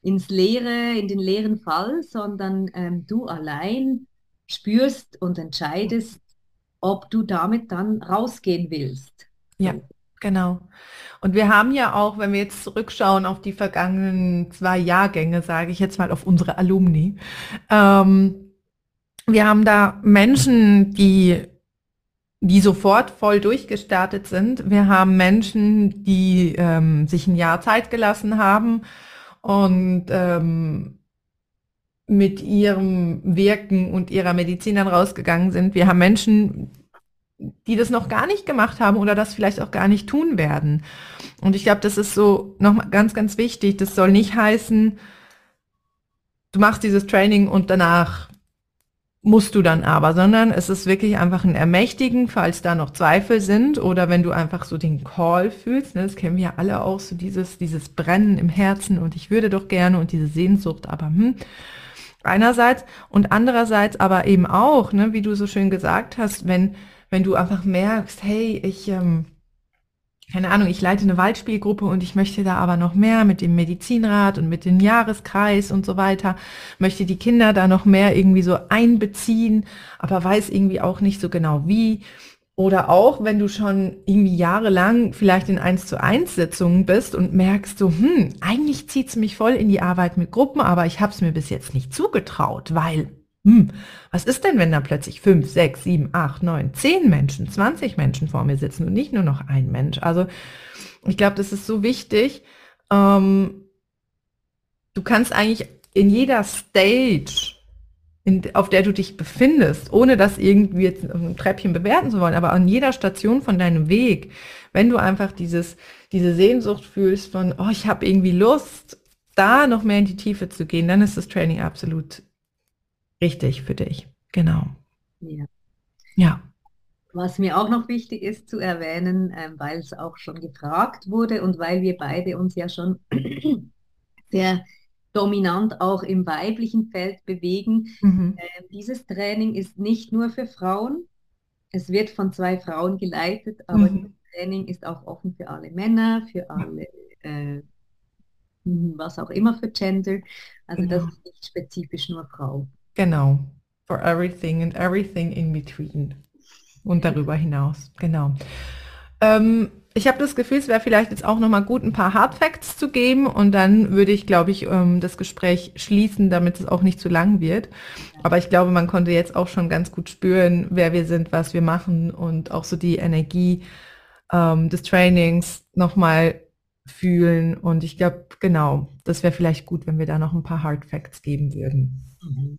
[SPEAKER 3] ins Leere, in den leeren Fall, sondern ähm, du allein spürst und entscheidest, ob du damit dann rausgehen willst.
[SPEAKER 2] Ja, genau. Und wir haben ja auch, wenn wir jetzt zurückschauen auf die vergangenen zwei Jahrgänge, sage ich jetzt mal auf unsere Alumni, ähm, wir haben da Menschen, die die sofort voll durchgestartet sind. Wir haben Menschen, die ähm, sich ein Jahr Zeit gelassen haben und ähm, mit ihrem Wirken und ihrer Medizin dann rausgegangen sind. Wir haben Menschen, die das noch gar nicht gemacht haben oder das vielleicht auch gar nicht tun werden. Und ich glaube, das ist so nochmal ganz, ganz wichtig. Das soll nicht heißen, du machst dieses Training und danach musst du dann aber, sondern es ist wirklich einfach ein Ermächtigen, falls da noch Zweifel sind oder wenn du einfach so den Call fühlst, ne, das kennen wir ja alle auch, so dieses, dieses Brennen im Herzen und ich würde doch gerne und diese Sehnsucht, aber hm, einerseits und andererseits aber eben auch, ne, wie du so schön gesagt hast, wenn, wenn du einfach merkst, hey, ich, ähm, keine Ahnung, ich leite eine Waldspielgruppe und ich möchte da aber noch mehr mit dem Medizinrat und mit dem Jahreskreis und so weiter, möchte die Kinder da noch mehr irgendwie so einbeziehen, aber weiß irgendwie auch nicht so genau wie. Oder auch, wenn du schon irgendwie jahrelang vielleicht in 1 zu 1 Sitzungen bist und merkst so, hm, eigentlich zieht es mich voll in die Arbeit mit Gruppen, aber ich habe es mir bis jetzt nicht zugetraut, weil hm, was ist denn, wenn da plötzlich fünf, sechs, sieben, acht, neun, zehn Menschen, 20 Menschen vor mir sitzen und nicht nur noch ein Mensch? Also ich glaube, das ist so wichtig. Ähm, du kannst eigentlich in jeder Stage, in, auf der du dich befindest, ohne das irgendwie jetzt ein Treppchen bewerten zu wollen, aber an jeder Station von deinem Weg, wenn du einfach dieses, diese Sehnsucht fühlst von, oh, ich habe irgendwie Lust, da noch mehr in die Tiefe zu gehen, dann ist das Training absolut richtig für dich. Genau.
[SPEAKER 3] Ja. Ja. Was mir auch noch wichtig ist zu erwähnen, äh, weil es auch schon gefragt wurde und weil wir beide uns ja schon sehr dominant auch im weiblichen Feld bewegen. Mhm. Äh, dieses Training ist nicht nur für Frauen. Es wird von zwei Frauen geleitet, aber mhm. das Training ist auch offen für alle Männer, für alle, äh, was auch immer für Gender. Also genau. das ist nicht spezifisch nur Frau.
[SPEAKER 2] Genau. For everything and everything in between. Und darüber hinaus. Genau. Ähm, ich habe das Gefühl, es wäre vielleicht jetzt auch nochmal gut, ein paar Hard Facts zu geben und dann würde ich, glaube ich, ähm, das Gespräch schließen, damit es auch nicht zu lang wird. Aber ich glaube, man konnte jetzt auch schon ganz gut spüren, wer wir sind, was wir machen und auch so die Energie ähm, des Trainings nochmal fühlen. Und ich glaube, genau, das wäre vielleicht gut, wenn wir da noch ein paar Hard Facts geben würden. Mhm.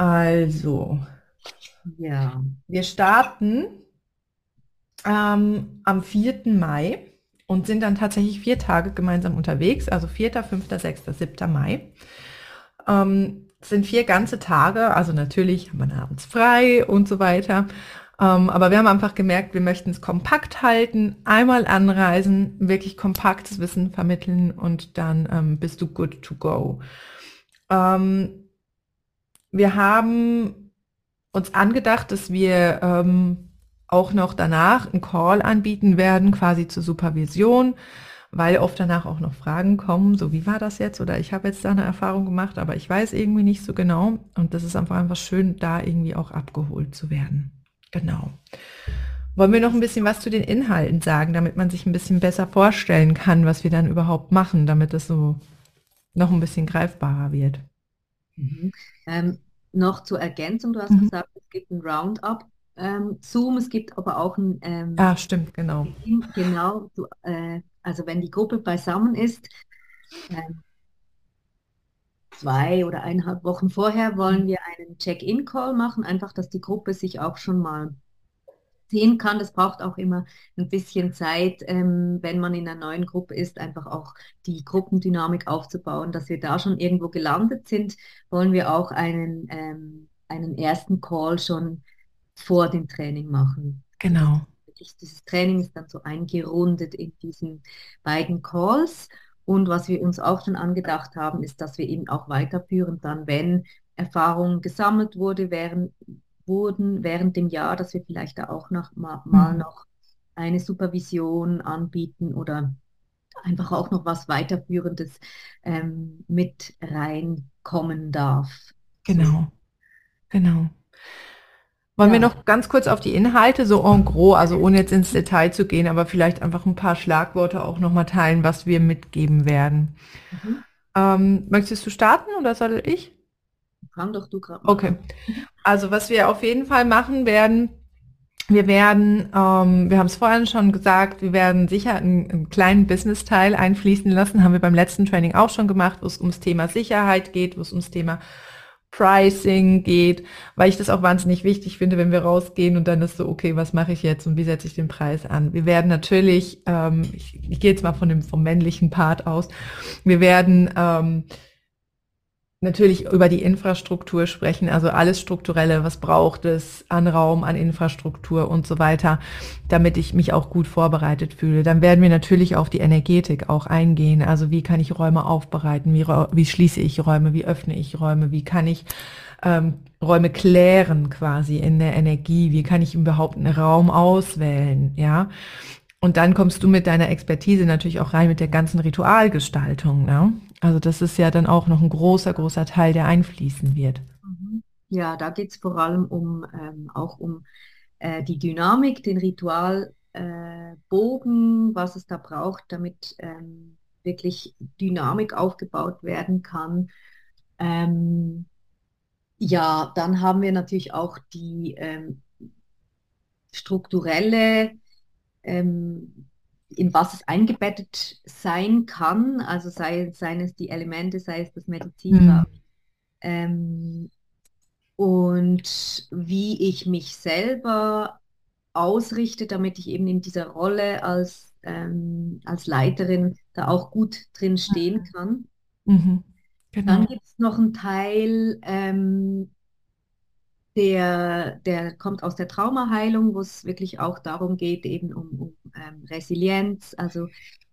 [SPEAKER 2] Also, ja, wir starten ähm, am 4. Mai und sind dann tatsächlich vier Tage gemeinsam unterwegs, also 4., 5., 6., 7. Mai. Ähm, sind vier ganze Tage, also natürlich haben wir abends frei und so weiter. Ähm, aber wir haben einfach gemerkt, wir möchten es kompakt halten, einmal anreisen, wirklich kompaktes Wissen vermitteln und dann ähm, bist du good to go. Ähm, wir haben uns angedacht, dass wir ähm, auch noch danach einen Call anbieten werden, quasi zur Supervision, weil oft danach auch noch Fragen kommen, so wie war das jetzt oder ich habe jetzt da eine Erfahrung gemacht, aber ich weiß irgendwie nicht so genau und das ist einfach einfach schön, da irgendwie auch abgeholt zu werden. Genau. Wollen wir noch ein bisschen was zu den Inhalten sagen, damit man sich ein bisschen besser vorstellen kann, was wir dann überhaupt machen, damit es so noch ein bisschen greifbarer wird?
[SPEAKER 3] Mhm. Ähm, noch zur Ergänzung, du hast mhm. gesagt, es gibt ein Roundup. Ähm, Zoom, es gibt aber auch ein
[SPEAKER 2] ähm, Ah, stimmt, genau.
[SPEAKER 3] Genau, du, äh, also wenn die Gruppe beisammen ist, äh, zwei oder eineinhalb Wochen vorher wollen wir einen Check-in-Call machen, einfach, dass die Gruppe sich auch schon mal sehen kann. Das braucht auch immer ein bisschen Zeit, ähm, wenn man in einer neuen Gruppe ist, einfach auch die Gruppendynamik aufzubauen. Dass wir da schon irgendwo gelandet sind, wollen wir auch einen, ähm, einen ersten Call schon vor dem Training machen.
[SPEAKER 2] Genau.
[SPEAKER 3] Dieses Training ist dann so eingerundet in diesen beiden Calls. Und was wir uns auch schon angedacht haben, ist, dass wir eben auch weiterführen, dann, wenn Erfahrungen gesammelt wurde, während, wurden während dem Jahr, dass wir vielleicht da auch noch mal, mal mhm. noch eine Supervision anbieten oder einfach auch noch was weiterführendes ähm, mit reinkommen darf.
[SPEAKER 2] Genau, genau. Wollen ja. wir noch ganz kurz auf die Inhalte, so en gros, also ohne jetzt ins Detail zu gehen, aber vielleicht einfach ein paar Schlagworte auch nochmal teilen, was wir mitgeben werden. Mhm. Ähm, möchtest du starten oder soll ich?
[SPEAKER 3] Fang doch du gerade.
[SPEAKER 2] Okay. Also was wir auf jeden Fall machen werden, wir werden, ähm, wir haben es vorhin schon gesagt, wir werden sicher einen, einen kleinen Business-Teil einfließen lassen, haben wir beim letzten Training auch schon gemacht, wo es ums Thema Sicherheit geht, wo es ums Thema Pricing geht, weil ich das auch wahnsinnig wichtig finde, wenn wir rausgehen und dann ist so, okay, was mache ich jetzt und wie setze ich den Preis an? Wir werden natürlich, ähm, ich, ich gehe jetzt mal von dem vom männlichen Part aus, wir werden ähm, natürlich über die Infrastruktur sprechen, also alles Strukturelle, was braucht es an Raum, an Infrastruktur und so weiter, damit ich mich auch gut vorbereitet fühle. Dann werden wir natürlich auf die Energetik auch eingehen, also wie kann ich Räume aufbereiten, wie, wie schließe ich Räume, wie öffne ich Räume, wie kann ich ähm, Räume klären quasi in der Energie, wie kann ich überhaupt einen Raum auswählen, ja. Und dann kommst du mit deiner Expertise natürlich auch rein mit der ganzen Ritualgestaltung. Ne? Also das ist ja dann auch noch ein großer, großer Teil, der einfließen wird.
[SPEAKER 3] Mhm. Ja, da geht es vor allem um ähm, auch um äh, die Dynamik, den Ritualbogen, äh, was es da braucht, damit ähm, wirklich Dynamik aufgebaut werden kann. Ähm, ja, dann haben wir natürlich auch die ähm, strukturelle ähm, in was es eingebettet sein kann, also sei, seien es die Elemente, sei es das Medizin. Mhm. Ähm, und wie ich mich selber ausrichte, damit ich eben in dieser Rolle als, ähm, als Leiterin da auch gut drin stehen kann. Mhm. Genau. Dann gibt es noch einen Teil, ähm, der, der kommt aus der Traumaheilung, wo es wirklich auch darum geht, eben um, um ähm, Resilienz, also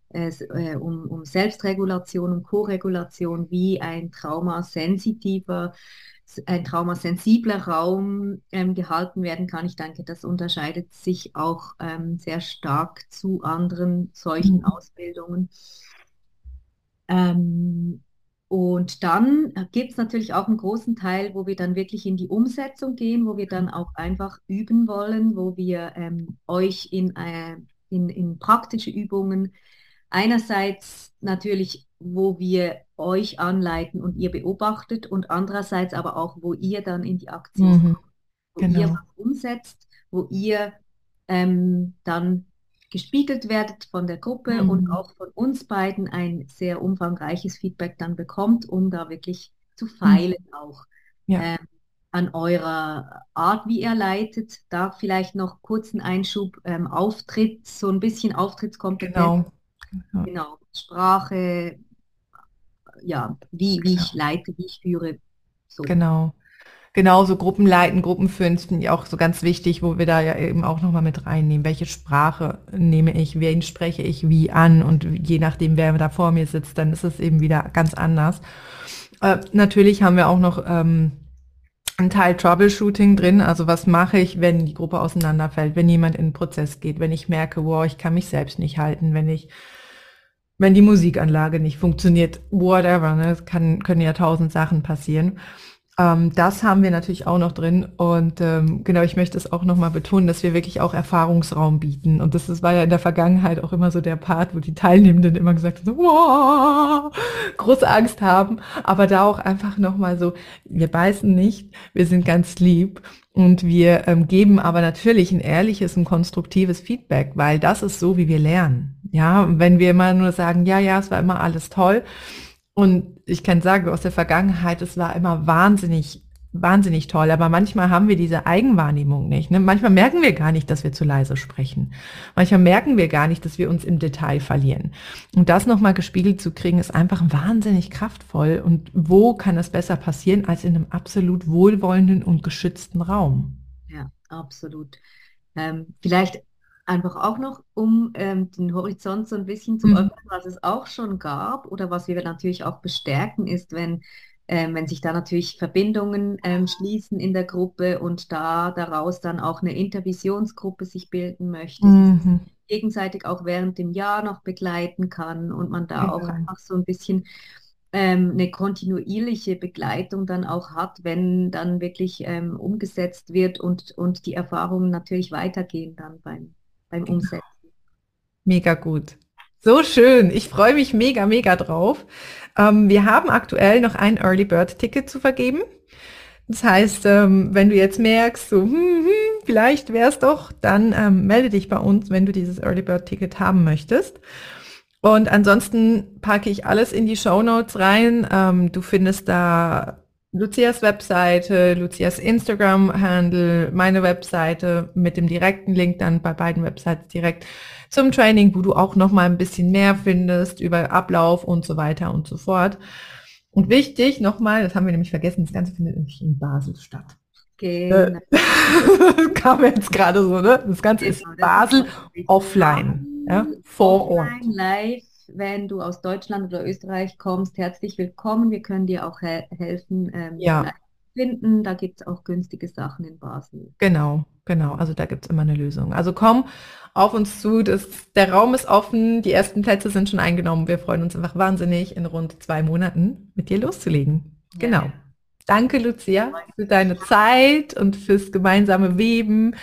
[SPEAKER 3] äh, um, um Selbstregulation und Koregulation, wie ein traumasensitiver, ein traumasensibler Raum ähm, gehalten werden kann. Ich denke, das unterscheidet sich auch ähm, sehr stark zu anderen solchen mhm. Ausbildungen. Ähm, und dann gibt es natürlich auch einen großen Teil, wo wir dann wirklich in die Umsetzung gehen, wo wir dann auch einfach üben wollen, wo wir ähm, euch in, äh, in, in praktische Übungen einerseits natürlich, wo wir euch anleiten und ihr beobachtet und andererseits aber auch, wo ihr dann in die Aktion mhm, kommt, wo genau. ihr was umsetzt, wo ihr ähm, dann gespiegelt werdet von der Gruppe mhm. und auch von uns beiden ein sehr umfangreiches Feedback dann bekommt, um da wirklich zu mhm. feilen mhm. auch. Ja. Ähm, an eurer Art, wie ihr leitet. Da vielleicht noch kurzen Einschub, ähm, Auftritt, so ein bisschen Auftrittskompetenz. Genau. genau. genau. Sprache, ja, wie, wie genau. ich leite, wie ich führe.
[SPEAKER 2] So. Genau genauso Gruppen leiten, Gruppen führen, finde ich auch so ganz wichtig, wo wir da ja eben auch nochmal mit reinnehmen. Welche Sprache nehme ich, wen spreche ich wie an und je nachdem, wer da vor mir sitzt, dann ist es eben wieder ganz anders. Äh, natürlich haben wir auch noch ähm, ein Teil Troubleshooting drin. Also was mache ich, wenn die Gruppe auseinanderfällt, wenn jemand in den Prozess geht, wenn ich merke, wow, ich kann mich selbst nicht halten, wenn ich, wenn die Musikanlage nicht funktioniert, whatever, ne? Es kann, können ja tausend Sachen passieren. Ähm, das haben wir natürlich auch noch drin. Und ähm, genau, ich möchte es auch nochmal betonen, dass wir wirklich auch Erfahrungsraum bieten. Und das, das war ja in der Vergangenheit auch immer so der Part, wo die Teilnehmenden immer gesagt haben, wow, große Angst haben. Aber da auch einfach nochmal so, wir beißen nicht, wir sind ganz lieb. Und wir ähm, geben aber natürlich ein ehrliches und konstruktives Feedback, weil das ist so, wie wir lernen. Ja, wenn wir immer nur sagen, ja, ja, es war immer alles toll, und ich kann sagen, aus der Vergangenheit, es war immer wahnsinnig, wahnsinnig toll. Aber manchmal haben wir diese Eigenwahrnehmung nicht. Ne? Manchmal merken wir gar nicht, dass wir zu leise sprechen. Manchmal merken wir gar nicht, dass wir uns im Detail verlieren. Und das nochmal gespiegelt zu kriegen, ist einfach wahnsinnig kraftvoll. Und wo kann das besser passieren als in einem absolut wohlwollenden und geschützten Raum?
[SPEAKER 3] Ja, absolut. Ähm, vielleicht einfach auch noch, um ähm, den Horizont so ein bisschen zu mhm. öffnen, was es auch schon gab oder was wir natürlich auch bestärken, ist, wenn, ähm, wenn sich da natürlich Verbindungen ähm, schließen in der Gruppe und da daraus dann auch eine Intervisionsgruppe sich bilden möchte, mhm. gegenseitig auch während dem Jahr noch begleiten kann und man da ja. auch einfach so ein bisschen ähm, eine kontinuierliche Begleitung dann auch hat, wenn dann wirklich ähm, umgesetzt wird und, und die Erfahrungen natürlich weitergehen dann beim, beim genau. Umsetzen.
[SPEAKER 2] Mega gut. So schön. Ich freue mich mega, mega drauf. Ähm, wir haben aktuell noch ein Early Bird Ticket zu vergeben. Das heißt, ähm, wenn du jetzt merkst, so, hm, hm, vielleicht wäre es doch, dann ähm, melde dich bei uns, wenn du dieses Early Bird Ticket haben möchtest. Und ansonsten packe ich alles in die Show Notes rein. Ähm, du findest da Lucias Webseite, Lucias Instagram-Handle, meine Webseite mit dem direkten Link dann bei beiden Websites direkt zum Training, wo du auch noch mal ein bisschen mehr findest über Ablauf und so weiter und so fort. Und wichtig nochmal, das haben wir nämlich vergessen, das Ganze findet nämlich in Basel statt. Genau. Äh, kam jetzt gerade so, ne? Das Ganze genau, ist Basel offline, ja, vor Ort.
[SPEAKER 3] Live wenn du aus Deutschland oder Österreich kommst, herzlich willkommen. Wir können dir auch he helfen, ähm, ja. finden. Da gibt es auch günstige Sachen in Basel.
[SPEAKER 2] Genau, genau. Also da gibt es immer eine Lösung. Also komm auf uns zu. Das, der Raum ist offen. Die ersten Plätze sind schon eingenommen. Wir freuen uns einfach wahnsinnig, in rund zwei Monaten mit dir loszulegen. Genau. Ja. Danke, Lucia, für deine Zeit und fürs gemeinsame Weben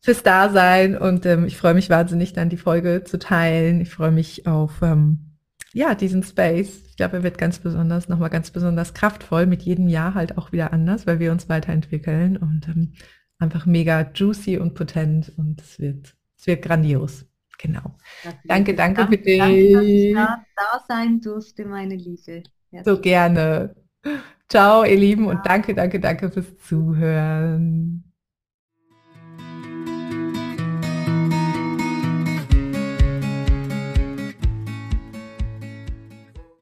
[SPEAKER 2] fürs Dasein und ähm, ich freue mich wahnsinnig, dann die Folge zu teilen. Ich freue mich auf ähm, ja diesen Space. Ich glaube, er wird ganz besonders, nochmal ganz besonders kraftvoll, mit jedem Jahr halt auch wieder anders, weil wir uns weiterentwickeln und ähm, einfach mega juicy und potent und es wird, es wird grandios. Genau. Danke, danke für dich. Danke, dass ich
[SPEAKER 3] da, da sein durfte, meine Liebe.
[SPEAKER 2] Herzlich. So gerne. Ciao, ihr Lieben, und danke, danke, danke fürs Zuhören.